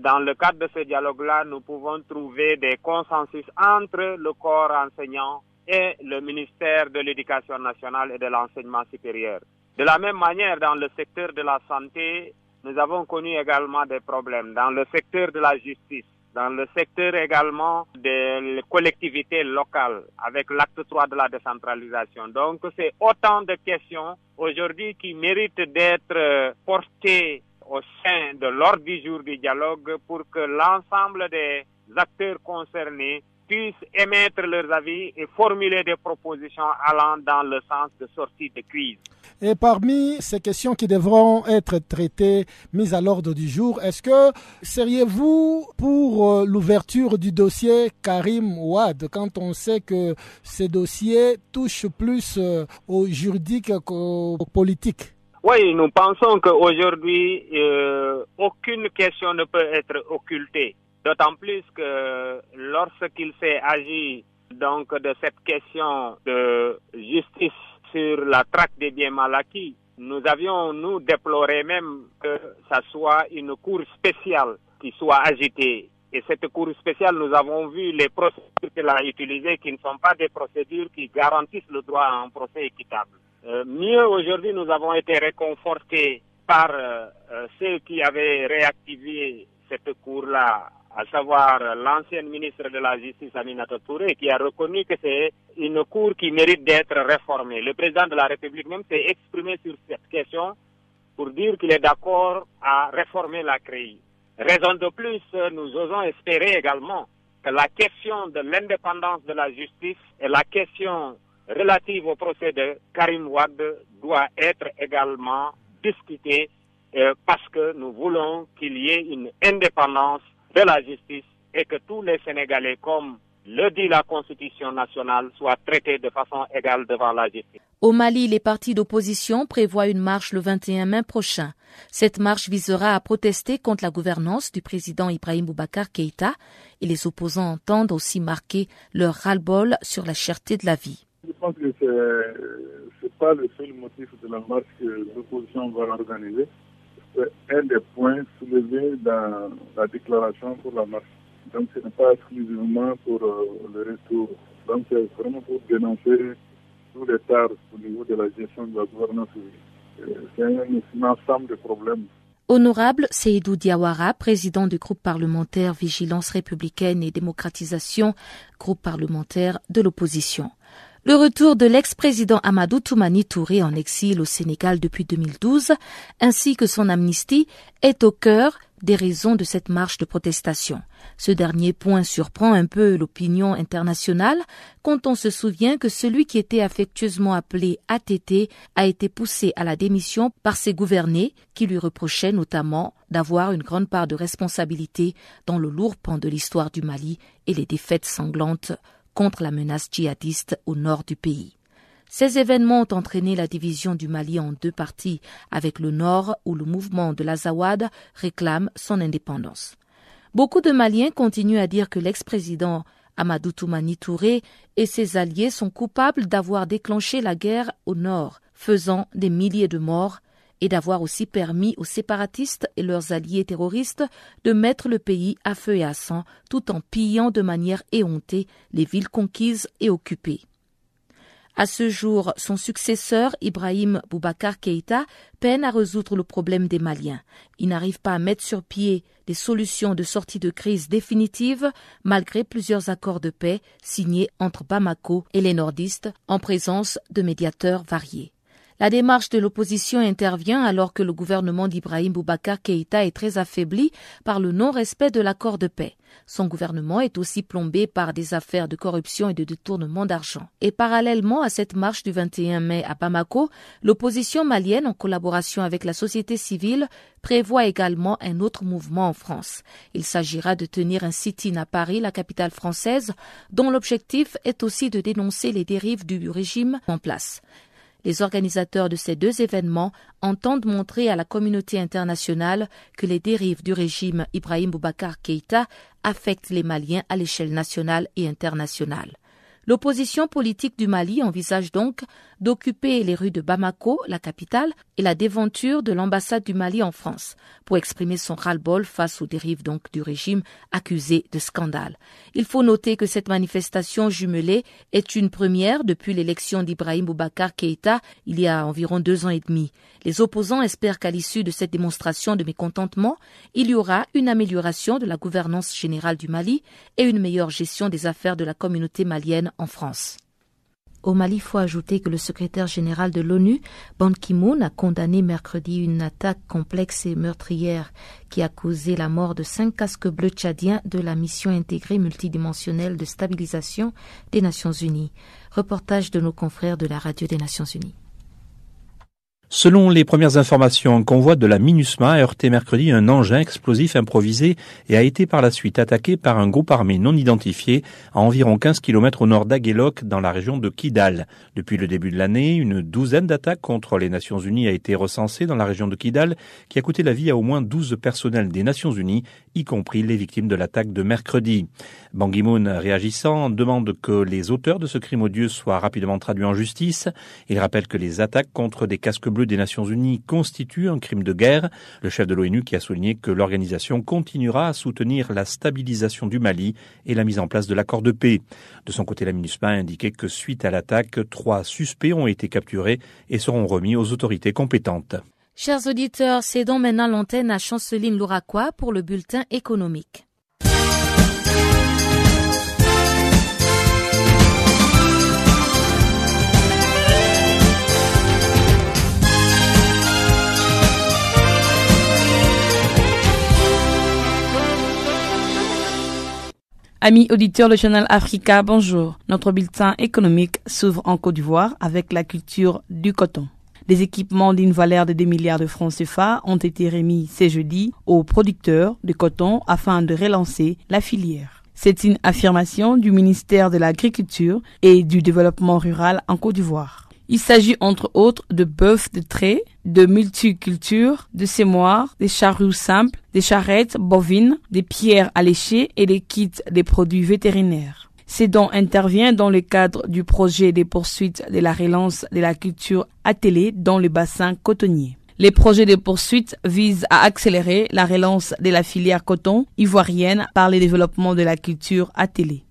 dans le cadre de ce dialogue-là, nous pouvons trouver des consensus entre le corps enseignant et le ministère de l'Éducation nationale et de l'enseignement supérieur. De la même manière, dans le secteur de la santé, nous avons connu également des problèmes dans le secteur de la justice, dans le secteur également des collectivités locales avec l'acte 3 de la décentralisation. Donc c'est autant de questions aujourd'hui qui méritent d'être portées au sein de l'ordre du jour du dialogue pour que l'ensemble des acteurs concernés puissent émettre leurs avis et formuler des propositions allant dans le sens de sortie de crise. Et parmi ces questions qui devront être traitées, mises à l'ordre du jour, est-ce que seriez-vous pour euh, l'ouverture du dossier Karim Ouad quand on sait que ces dossiers touchent plus euh, au juridique qu'au politique oui, nous pensons qu'aujourd'hui, euh, aucune question ne peut être occultée. D'autant plus que lorsqu'il s'est agi donc de cette question de justice sur la traque des biens mal acquis, nous avions, nous, déploré même que ça soit une cour spéciale qui soit agitée. Et cette cour spéciale, nous avons vu les procédures qu'elle a utilisées qui ne sont pas des procédures qui garantissent le droit à un procès équitable. Euh, mieux, aujourd'hui, nous avons été réconfortés par euh, euh, ceux qui avaient réactivé cette cour-là à savoir l'ancienne ministre de la Justice Aminata Touré, qui a reconnu que c'est une cour qui mérite d'être réformée. Le président de la République même s'est exprimé sur cette question pour dire qu'il est d'accord à réformer la CRI. Raison de plus, nous osons espérer également que la question de l'indépendance de la justice et la question relative au procès de Karim Wad doit être également discutée euh, parce que nous voulons qu'il y ait une indépendance de la justice et que tous les Sénégalais, comme le dit la Constitution nationale, soient traités de façon égale devant la justice. Au Mali, les partis d'opposition prévoient une marche le 21 mai prochain. Cette marche visera à protester contre la gouvernance du président Ibrahim Boubacar Keïta et les opposants entendent aussi marquer leur ras-le-bol sur la cherté de la vie. Je pense que ce n'est pas le seul motif de la marche que l'opposition va organiser c'est un des points soulevés dans la déclaration pour la marche. Donc ce n'est pas exclusivement pour euh, le retour. Donc c'est vraiment pour dénoncer tous les tares au niveau de la gestion de la gouvernance. C'est un, ensemble de problèmes. Honorable Seydou Diawara, président du groupe parlementaire Vigilance républicaine et démocratisation, groupe parlementaire de l'opposition. Le retour de l'ex-président Amadou Toumani Touré en exil au Sénégal depuis 2012, ainsi que son amnistie, est au cœur des raisons de cette marche de protestation. Ce dernier point surprend un peu l'opinion internationale quand on se souvient que celui qui était affectueusement appelé ATT a été poussé à la démission par ses gouvernés qui lui reprochaient notamment d'avoir une grande part de responsabilité dans le lourd pan de l'histoire du Mali et les défaites sanglantes contre la menace djihadiste au nord du pays. Ces événements ont entraîné la division du Mali en deux parties, avec le nord où le mouvement de l'Azawad réclame son indépendance. Beaucoup de Maliens continuent à dire que l'ex-président Amadou Toumani Touré et ses alliés sont coupables d'avoir déclenché la guerre au nord, faisant des milliers de morts, et d'avoir aussi permis aux séparatistes et leurs alliés terroristes de mettre le pays à feu et à sang tout en pillant de manière éhontée les villes conquises et occupées. À ce jour, son successeur, Ibrahim Boubacar Keïta, peine à résoudre le problème des Maliens. Il n'arrive pas à mettre sur pied des solutions de sortie de crise définitives, malgré plusieurs accords de paix signés entre Bamako et les nordistes en présence de médiateurs variés. La démarche de l'opposition intervient alors que le gouvernement d'Ibrahim Boubacar Keïta est très affaibli par le non-respect de l'accord de paix. Son gouvernement est aussi plombé par des affaires de corruption et de détournement d'argent. Et parallèlement à cette marche du 21 mai à Bamako, l'opposition malienne, en collaboration avec la société civile, prévoit également un autre mouvement en France. Il s'agira de tenir un sit-in à Paris, la capitale française, dont l'objectif est aussi de dénoncer les dérives du régime en place. Les organisateurs de ces deux événements entendent montrer à la communauté internationale que les dérives du régime Ibrahim Boubacar Keïta affectent les Maliens à l'échelle nationale et internationale. L'opposition politique du Mali envisage donc d'occuper les rues de Bamako, la capitale, et la déventure de l'ambassade du Mali en France, pour exprimer son ras-le-bol face aux dérives donc du régime accusé de scandale. Il faut noter que cette manifestation jumelée est une première depuis l'élection d'Ibrahim Boubacar Keïta il y a environ deux ans et demi. Les opposants espèrent qu'à l'issue de cette démonstration de mécontentement, il y aura une amélioration de la gouvernance générale du Mali et une meilleure gestion des affaires de la communauté malienne en. Au Mali, il faut ajouter que le secrétaire général de l'ONU, Ban Ki-moon, a condamné mercredi une attaque complexe et meurtrière qui a causé la mort de cinq casques bleus tchadiens de la mission intégrée multidimensionnelle de stabilisation des Nations Unies. Reportage de nos confrères de la radio des Nations Unies. Selon les premières informations, un convoi de la MINUSMA a heurté mercredi un engin explosif improvisé et a été par la suite attaqué par un groupe armé non identifié à environ 15 km au nord d'Aguelok dans la région de Kidal. Depuis le début de l'année, une douzaine d'attaques contre les Nations Unies a été recensée dans la région de Kidal qui a coûté la vie à au moins 12 personnels des Nations Unies, y compris les victimes de l'attaque de mercredi. Bangui Moon, réagissant, demande que les auteurs de ce crime odieux soient rapidement traduits en justice. Il rappelle que les attaques contre des casques bleus des Nations Unies constitue un crime de guerre. Le chef de l'ONU qui a souligné que l'organisation continuera à soutenir la stabilisation du Mali et la mise en place de l'accord de paix. De son côté, la MINUSMA a indiqué que suite à l'attaque, trois suspects ont été capturés et seront remis aux autorités compétentes. Chers auditeurs, cédons maintenant l'antenne à Chanceline Louraquois pour le bulletin économique. Amis auditeurs de Channel Africa, bonjour. Notre bulletin économique s'ouvre en Côte d'Ivoire avec la culture du coton. Des équipements d'une valeur de 2 milliards de francs CFA ont été remis ce jeudi aux producteurs de coton afin de relancer la filière. C'est une affirmation du ministère de l'Agriculture et du Développement rural en Côte d'Ivoire. Il s'agit entre autres de bœufs de trait, de multiculture, de sémoires, des charrues simples, des charrettes bovines, des pierres à lécher et des kits des produits vétérinaires. Dons intervient dans le cadre du projet des poursuites de la relance de la culture attelée dans le bassin cotonnier. Les projets de poursuite visent à accélérer la relance de la filière coton ivoirienne par le développement de la culture attelée.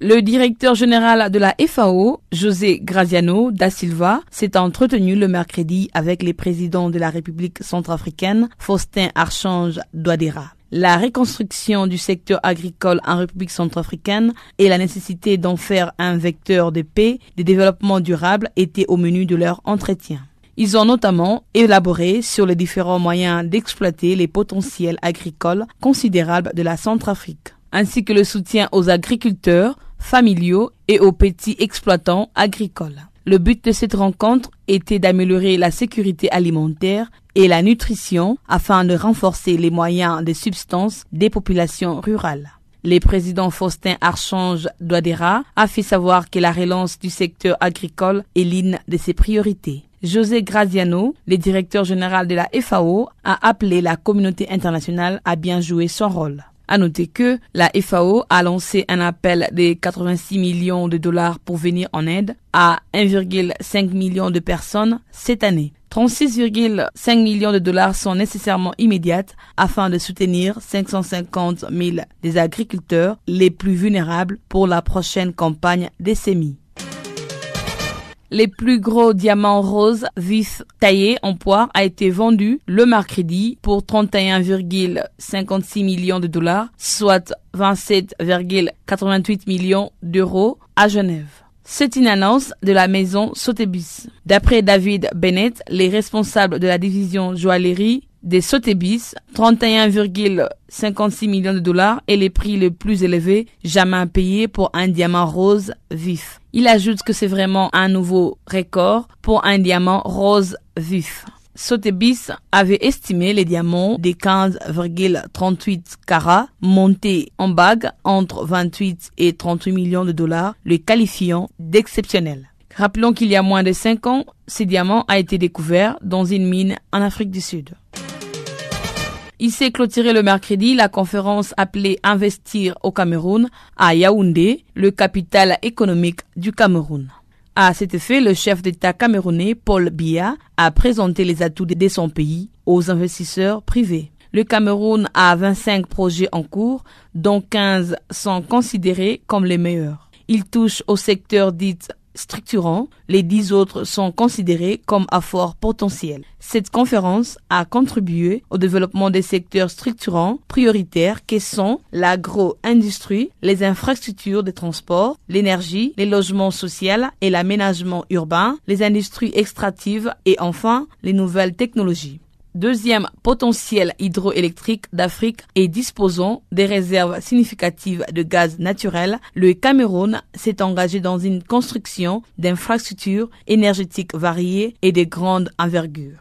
Le directeur général de la FAO, José Graziano da Silva, s'est entretenu le mercredi avec les présidents de la République centrafricaine, Faustin Archange Douadéra. La reconstruction du secteur agricole en République centrafricaine et la nécessité d'en faire un vecteur de paix, de développement durable étaient au menu de leur entretien. Ils ont notamment élaboré sur les différents moyens d'exploiter les potentiels agricoles considérables de la Centrafrique, ainsi que le soutien aux agriculteurs familiaux et aux petits exploitants agricoles. Le but de cette rencontre était d'améliorer la sécurité alimentaire et la nutrition afin de renforcer les moyens de substance des populations rurales. Le président Faustin Archange Douadera a fait savoir que la relance du secteur agricole est l'une de ses priorités. José Graziano, le directeur général de la FAO, a appelé la communauté internationale à bien jouer son rôle. À noter que la FAO a lancé un appel de 86 millions de dollars pour venir en aide à 1,5 million de personnes cette année. 36,5 millions de dollars sont nécessairement immédiates afin de soutenir 550 000 des agriculteurs les plus vulnérables pour la prochaine campagne des semis. Les plus gros diamants roses vifs taillés en poire a été vendu le mercredi pour 31,56 millions de dollars, soit 27,88 millions d'euros à Genève. C'est une annonce de la maison Sotheby's. D'après David Bennett, les responsables de la division joaillerie des Sotheby's, 31,56 millions de dollars est le prix le plus élevé jamais payé pour un diamant rose vif. Il ajoute que c'est vraiment un nouveau record pour un diamant rose vif. Sotheby's avait estimé les diamants des 15,38 carats montés en bague entre 28 et 38 millions de dollars, le qualifiant d'exceptionnel. Rappelons qu'il y a moins de 5 ans, ces diamants a été découvert dans une mine en Afrique du Sud. Il s'est clôturé le mercredi la conférence appelée Investir au Cameroun à Yaoundé, le capital économique du Cameroun. À cet effet, le chef d'État camerounais Paul Biya a présenté les atouts de son pays aux investisseurs privés. Le Cameroun a 25 projets en cours, dont 15 sont considérés comme les meilleurs. Il touche au secteur dit structurants, les dix autres sont considérés comme à fort potentiel. Cette conférence a contribué au développement des secteurs structurants prioritaires qui sont l'agro-industrie, les infrastructures de transport, l'énergie, les logements sociaux et l'aménagement urbain, les industries extractives et enfin les nouvelles technologies deuxième potentiel hydroélectrique d'Afrique et disposant des réserves significatives de gaz naturel, le Cameroun s'est engagé dans une construction d'infrastructures énergétiques variées et de grande envergure.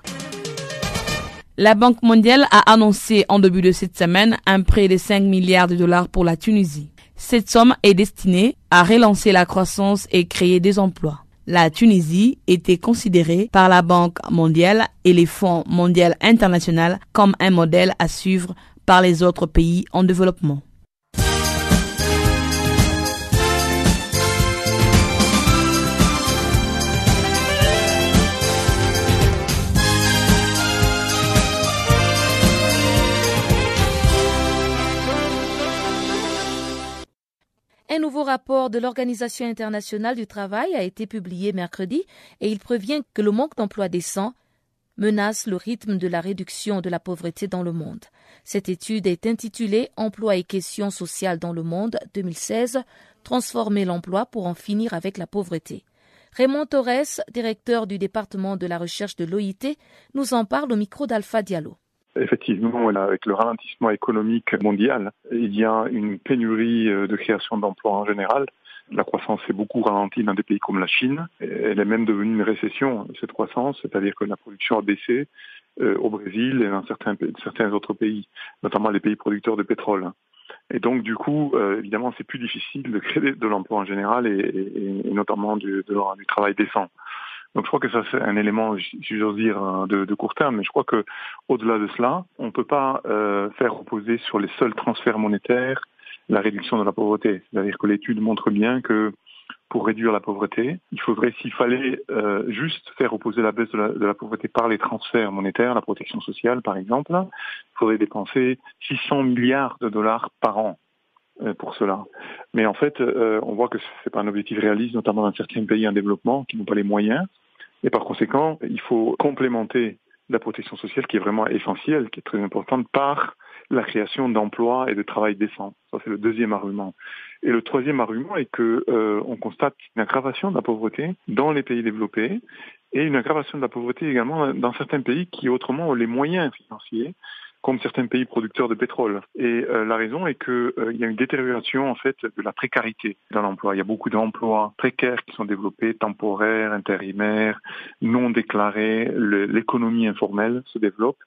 La Banque mondiale a annoncé en début de cette semaine un prêt de 5 milliards de dollars pour la Tunisie. Cette somme est destinée à relancer la croissance et créer des emplois la Tunisie était considérée par la Banque mondiale et les Fonds mondiaux internationaux comme un modèle à suivre par les autres pays en développement. Un nouveau rapport de l'Organisation internationale du travail a été publié mercredi et il prévient que le manque d'emploi décent menace le rythme de la réduction de la pauvreté dans le monde. Cette étude est intitulée Emploi et questions sociales dans le monde 2016, transformer l'emploi pour en finir avec la pauvreté. Raymond Torres, directeur du département de la recherche de l'OIT, nous en parle au micro d'Alpha Diallo. Effectivement, avec le ralentissement économique mondial, il y a une pénurie euh, de création d'emplois en général. La croissance est beaucoup ralentie dans des pays comme la Chine. Elle est même devenue une récession, cette croissance, c'est-à-dire que la production a baissé euh, au Brésil et dans certains, autres pays, notamment les pays producteurs de pétrole. Et donc, du coup, euh, évidemment, c'est plus difficile de créer de l'emploi en général et, notamment du travail décent. Donc je crois que ça c'est un élément, si j'ose dire, euh, de, court terme. Mais je crois que au-delà de cela, on ne peut pas euh, faire reposer sur les seuls transferts monétaires la réduction de la pauvreté. C'est-à-dire que l'étude montre bien que pour réduire la pauvreté, il faudrait, s'il fallait euh, juste faire reposer la baisse de la, pauvreté par les transferts monétaires, la protection sociale par exemple, il faudrait dépenser 600 milliards de dollars par an pour cela. Mais en fait, on voit que ce n'est pas un objectif réaliste, notamment dans certains pays en développement qui n'ont pas les moyens. Et par conséquent, il faut complémenter la protection sociale qui est vraiment essentielle, qui est très importante, par la création d'emplois et de travail décent. Ça, c'est le deuxième argument. Et le troisième argument est que euh, on constate une aggravation de la pauvreté dans les pays développés et une aggravation de la pauvreté également dans certains pays qui autrement ont les moyens financiers comme certains pays producteurs de pétrole. Et euh, la raison est qu'il euh, y a une détérioration en fait de la précarité dans l'emploi. Il y a beaucoup d'emplois précaires qui sont développés, temporaires, intérimaires, non déclarés. L'économie informelle se développe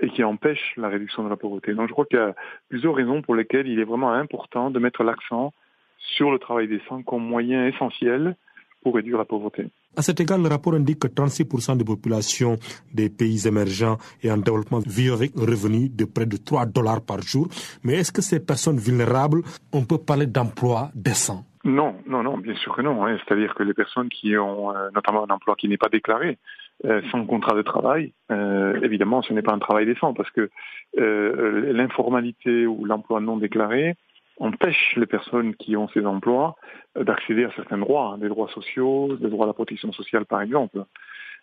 et qui empêche la réduction de la pauvreté. Donc je crois qu'il y a plusieurs raisons pour lesquelles il est vraiment important de mettre l'accent sur le travail décent comme moyen essentiel pour réduire la pauvreté. À cet égard, le rapport indique que 36% des populations des pays émergents et en développement vivent avec un revenu de près de 3 dollars par jour. Mais est-ce que ces personnes vulnérables, on peut parler d'emploi décent? Non, non, non, bien sûr que non. Hein. C'est-à-dire que les personnes qui ont euh, notamment un emploi qui n'est pas déclaré, euh, sans contrat de travail, euh, évidemment, ce n'est pas un travail décent parce que l'informalité ou l'emploi non déclaré empêche les personnes qui ont ces emplois d'accéder à certains droits, hein, des droits sociaux, des droits à la protection sociale par exemple.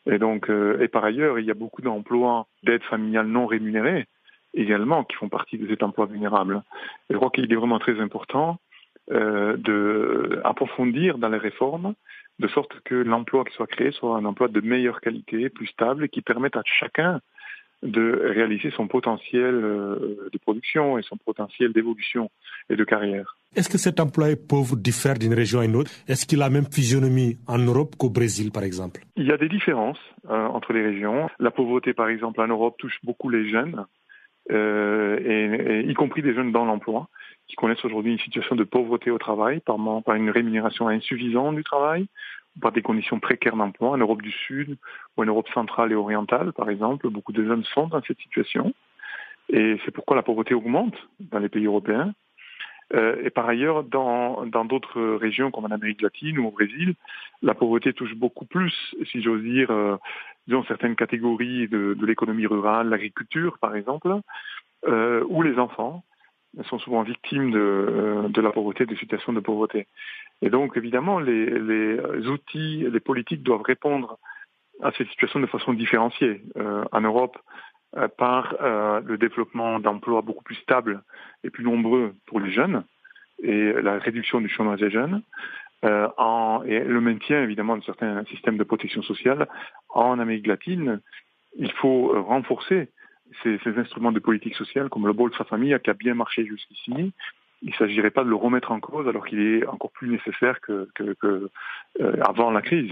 Et donc, euh, et par ailleurs, il y a beaucoup d'emplois d'aide familiale non rémunérés également qui font partie de cet emploi vulnérable. Je crois qu'il est vraiment très important euh, d'approfondir dans les réformes de sorte que l'emploi qui soit créé soit un emploi de meilleure qualité, plus stable, et qui permette à chacun de réaliser son potentiel euh, de production et son potentiel d'évolution et de carrière. Est-ce que cet employé pauvre diffère d'une région à une autre? Est-ce qu'il a la même physionomie en Europe qu'au Brésil, par exemple? Il y a des différences euh, entre les régions. La pauvreté, par exemple, en Europe touche beaucoup les jeunes, euh, et, y compris des jeunes dans l'emploi, qui connaissent aujourd'hui une situation de pauvreté au travail, par, par une rémunération insuffisante du travail, par des conditions précaires d'emploi en Europe du Sud ou en Europe centrale et orientale, par exemple. Beaucoup de jeunes sont dans cette situation. Et c'est pourquoi la pauvreté augmente dans les pays européens. Euh, et par ailleurs, dans d'autres régions comme en Amérique latine ou au Brésil, la pauvreté touche beaucoup plus, si j'ose dire, euh, certaines catégories de, l'économie rurale, l'agriculture par exemple, euh, ou les enfants sont souvent victimes de, euh, de la pauvreté, des situations de pauvreté. Et donc, évidemment, les, outils, les politiques doivent répondre à ces situations de façon différenciée. Euh, en Europe, par euh, le développement d'emplois beaucoup plus stables et plus nombreux pour les jeunes et la réduction du chômage des jeunes. Euh, en, et le maintien évidemment de certains systèmes de protection sociale en Amérique latine, il faut renforcer ces, ces, instruments de politique sociale comme le Bolsa Famille qui a bien marché jusqu'ici. Il ne s'agirait pas de le remettre en cause alors qu'il est encore plus nécessaire que, que, que euh, avant la crise.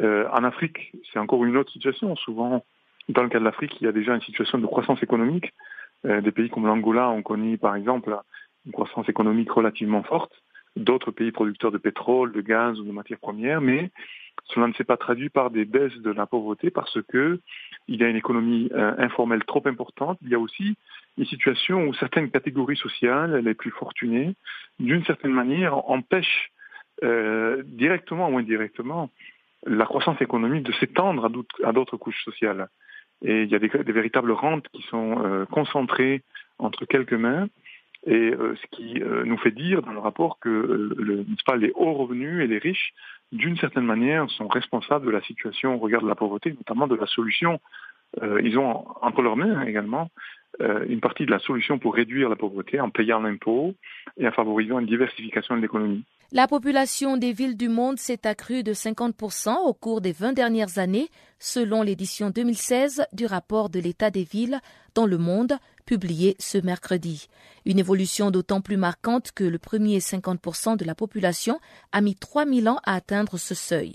Euh, en Afrique, c'est encore une autre situation. Souvent, dans le cas de l'Afrique, il y a déjà une situation de croissance économique. Euh, des pays comme l'Angola ont connu, par exemple, une croissance économique relativement forte. D'autres pays producteurs de pétrole, de gaz ou de matières premières, mais cela ne s'est pas traduit par des baisses de la pauvreté parce que il y a une économie euh, informelle trop importante. Il y a aussi une situation où certaines catégories sociales, les plus fortunées, d'une certaine manière, empêchent euh, directement ou indirectement la croissance économique de s'étendre à d'autres couches sociales. Et il y a des, véritables rentes qui sont euh, concentrées entre quelques mains et euh, ce qui euh, nous fait dire dans le rapport que les hauts revenus et les riches, d'une certaine manière, sont responsables de la situation au regard de la pauvreté, notamment de la solution. ils ont entre leurs mains également une partie de la solution pour réduire la pauvreté en payant l'impôt et en favorisant une diversification de l'économie. La population des villes du monde s'est accrue de 50% au cours des 20 dernières années, selon l'édition 2016 du rapport de l'état des villes dans le monde, publié ce mercredi. Une évolution d'autant plus marquante que le premier 50% de la population a mis 3000 ans à atteindre ce seuil.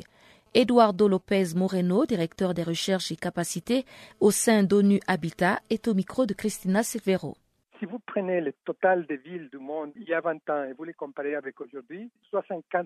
Eduardo Lopez Moreno, directeur des recherches et capacités au sein d'ONU Habitat, est au micro de Christina Silvero si vous prenez le total des villes du monde il y a 20 ans et vous les comparez avec aujourd'hui, 75%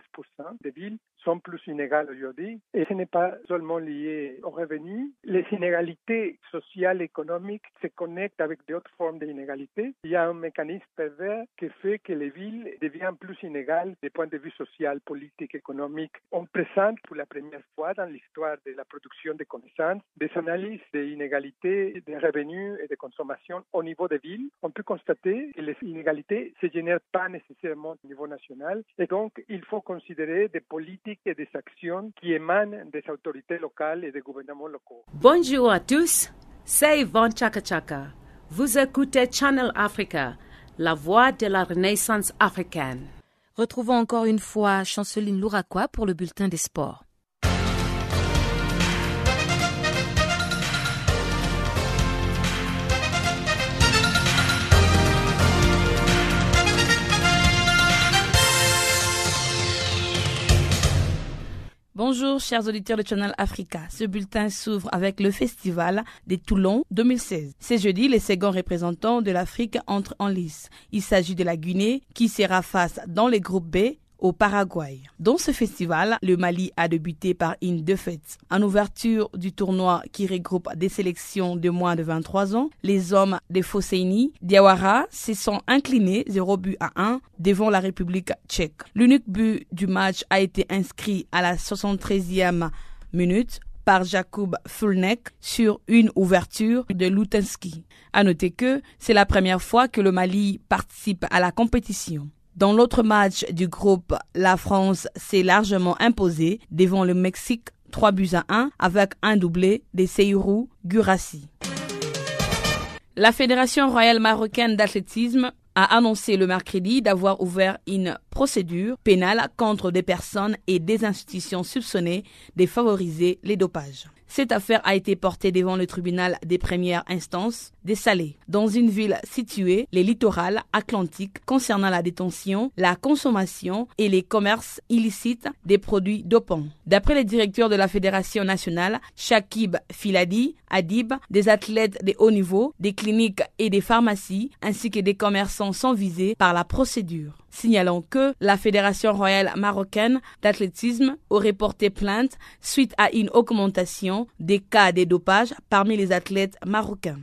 des villes sont plus inégales aujourd'hui. Et ce n'est pas seulement lié aux revenus. Les inégalités sociales et économiques se connectent avec d'autres formes d'inégalités. Il y a un mécanisme pervers qui fait que les villes deviennent plus inégales des points de vue social, politique, économique. On présente pour la première fois dans l'histoire de la production de connaissances des analyses des inégalités des revenus et de consommation au niveau des villes. On peut constater que les inégalités ne se génèrent pas nécessairement au niveau national et donc il faut considérer des politiques et des actions qui émanent des autorités locales et des gouvernements locaux. Bonjour à tous, c'est Yvonne Chaka Chaka. Vous écoutez Channel Africa, la voix de la renaissance africaine. Retrouvons encore une fois Chanceline Louraquois pour le bulletin des sports. Bonjour chers auditeurs de Channel Africa. Ce bulletin s'ouvre avec le festival des Toulon 2016. C'est jeudi, les seconds représentants de l'Afrique entrent en lice. Il s'agit de la Guinée qui sera face dans les groupes B au Paraguay. Dans ce festival, le Mali a débuté par une défaite. En ouverture du tournoi qui regroupe des sélections de moins de 23 ans, les hommes de Fosseini Diawara se sont inclinés 0 but à 1 devant la République tchèque. L'unique but du match a été inscrit à la 73e minute par Jakub Fulnek sur une ouverture de Lutensky. À noter que c'est la première fois que le Mali participe à la compétition. Dans l'autre match du groupe, la France s'est largement imposée devant le Mexique 3 buts à 1 avec un doublé de Seyrou Gurassi. La Fédération royale marocaine d'athlétisme a annoncé le mercredi d'avoir ouvert une procédure pénale contre des personnes et des institutions soupçonnées de favoriser les dopages. Cette affaire a été portée devant le tribunal des premières instances des Salés, dans une ville située les littorales atlantiques concernant la détention, la consommation et les commerces illicites des produits dopants. D'après le directeur de la Fédération nationale, Shakib Filadi, Adib, des athlètes de haut niveau, des cliniques et des pharmacies, ainsi que des commerçants sont visés par la procédure signalant que la Fédération royale marocaine d'athlétisme aurait porté plainte suite à une augmentation des cas de dopage parmi les athlètes marocains.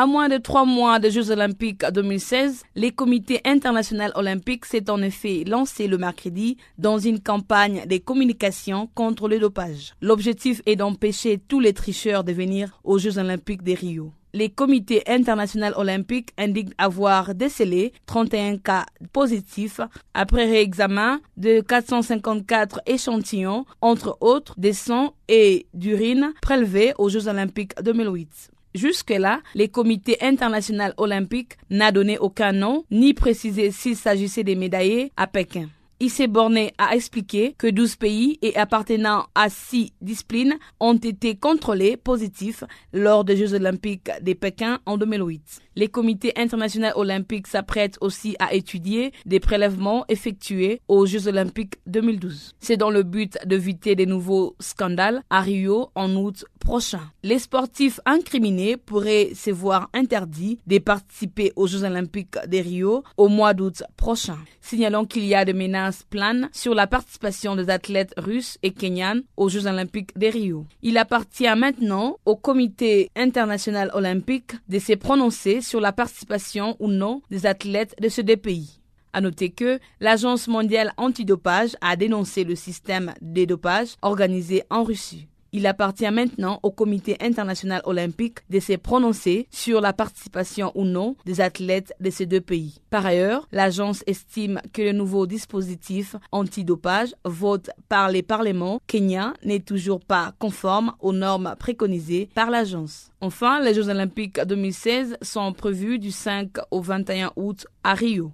À moins de trois mois des Jeux olympiques 2016, les comités internationaux olympiques s'est en effet lancé le mercredi dans une campagne de communication contre le dopage. L'objectif est d'empêcher tous les tricheurs de venir aux Jeux olympiques de Rio les comités internationaux olympiques indiquent avoir décelé 31 cas positifs après réexamen de 454 échantillons, entre autres des sangs et d'urine prélevés aux Jeux olympiques 2008. Jusque-là, les comités internationaux olympiques n'a donné aucun nom ni précisé s'il s'agissait des médaillés à Pékin. Il s'est borné à expliquer que 12 pays et appartenant à 6 disciplines ont été contrôlés positifs lors des Jeux olympiques de Pékin en 2008. Les comités internationaux olympiques s'apprêtent aussi à étudier des prélèvements effectués aux Jeux olympiques 2012. C'est dans le but d'éviter de nouveaux scandales à Rio en août prochain. Les sportifs incriminés pourraient se voir interdits de participer aux Jeux olympiques de Rio au mois d'août prochain. Signalons qu'il y a des menaces planes sur la participation des athlètes russes et kenyans aux Jeux olympiques de Rio. Il appartient maintenant au comité international olympique de se prononcer sur la participation ou non des athlètes de ces deux pays. À noter que l'Agence mondiale antidopage a dénoncé le système de dopage organisé en Russie. Il appartient maintenant au Comité international olympique de se prononcer sur la participation ou non des athlètes de ces deux pays. Par ailleurs, l'agence estime que le nouveau dispositif antidopage vote par les parlements kenyans n'est toujours pas conforme aux normes préconisées par l'agence. Enfin, les Jeux olympiques 2016 sont prévus du 5 au 21 août à Rio.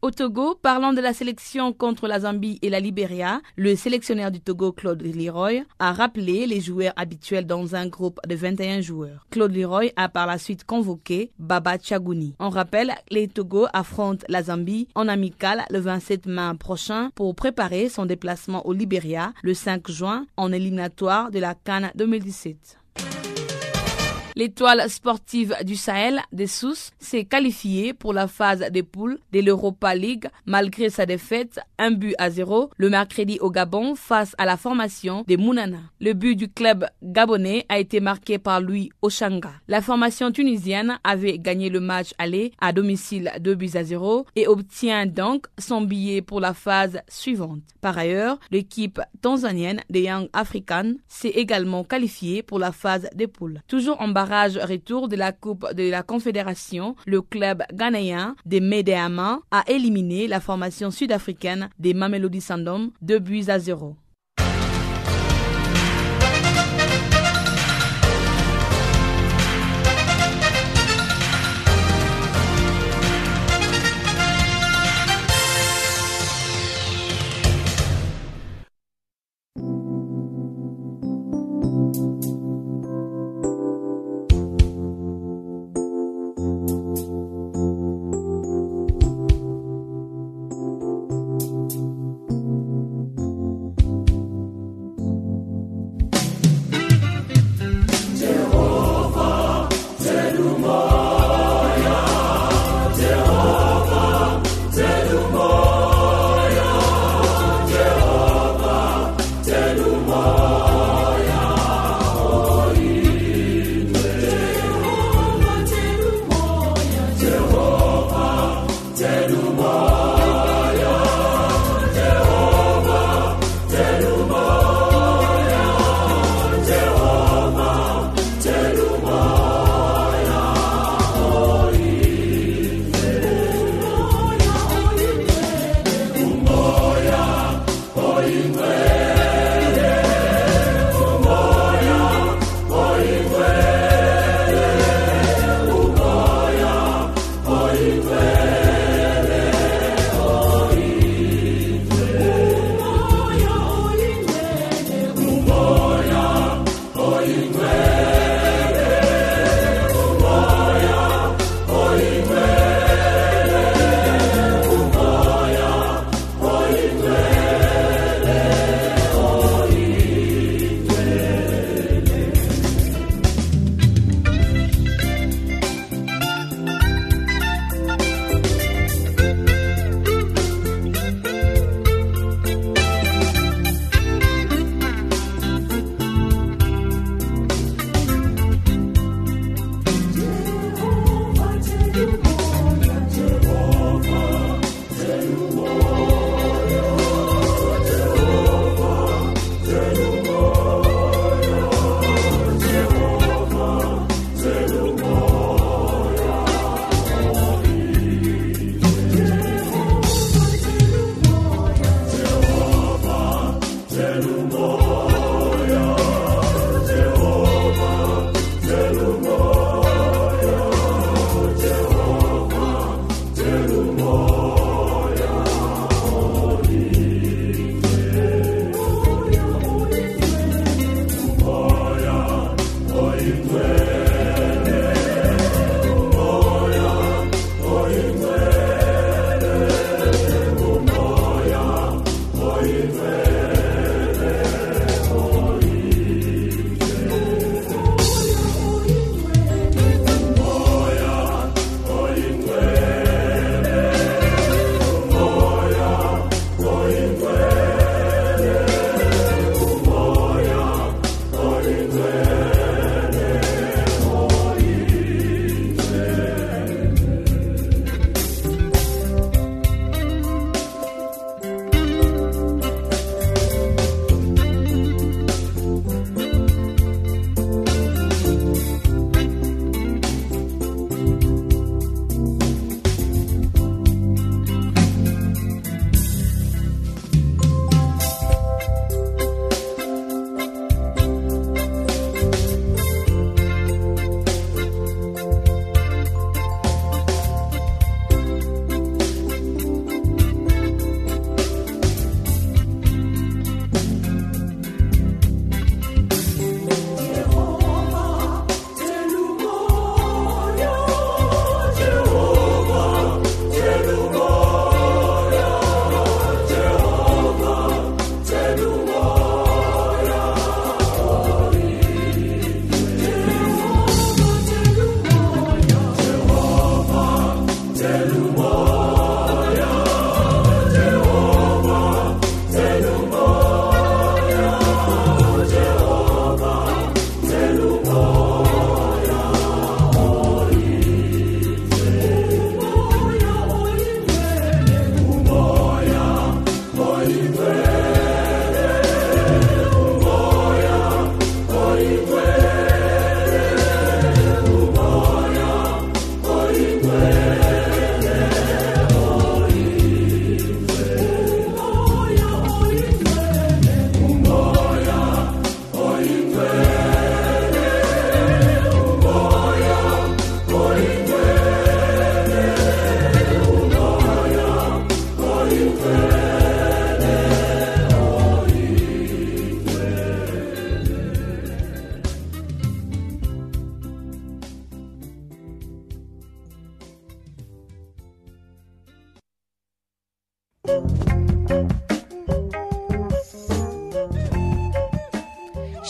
Au Togo, parlant de la sélection contre la Zambie et la Libéria, le sélectionneur du Togo, Claude Leroy, a rappelé les joueurs habituels dans un groupe de 21 joueurs. Claude Leroy a par la suite convoqué Baba Chagouni. On rappelle, les Togo affrontent la Zambie en amical le 27 mai prochain pour préparer son déplacement au Libéria le 5 juin en éliminatoire de la Cannes 2017. L'étoile sportive du Sahel, des s'est qualifiée pour la phase des poules de l'Europa League malgré sa défaite, un but à zéro, le mercredi au Gabon face à la formation des Mounana. Le but du club gabonais a été marqué par Louis Oshanga. La formation tunisienne avait gagné le match aller à domicile 2 buts à 0 et obtient donc son billet pour la phase suivante. Par ailleurs, l'équipe tanzanienne des Young Africans s'est également qualifiée pour la phase des poules. Toujours en retour de la Coupe de la Confédération, le club ghanéen des Medeama a éliminé la formation sud-africaine des Mamelody Sundowns de buts à zéro.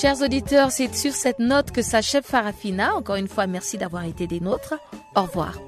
Chers auditeurs, c'est sur cette note que s'achève Farafina. Encore une fois, merci d'avoir été des nôtres. Au revoir.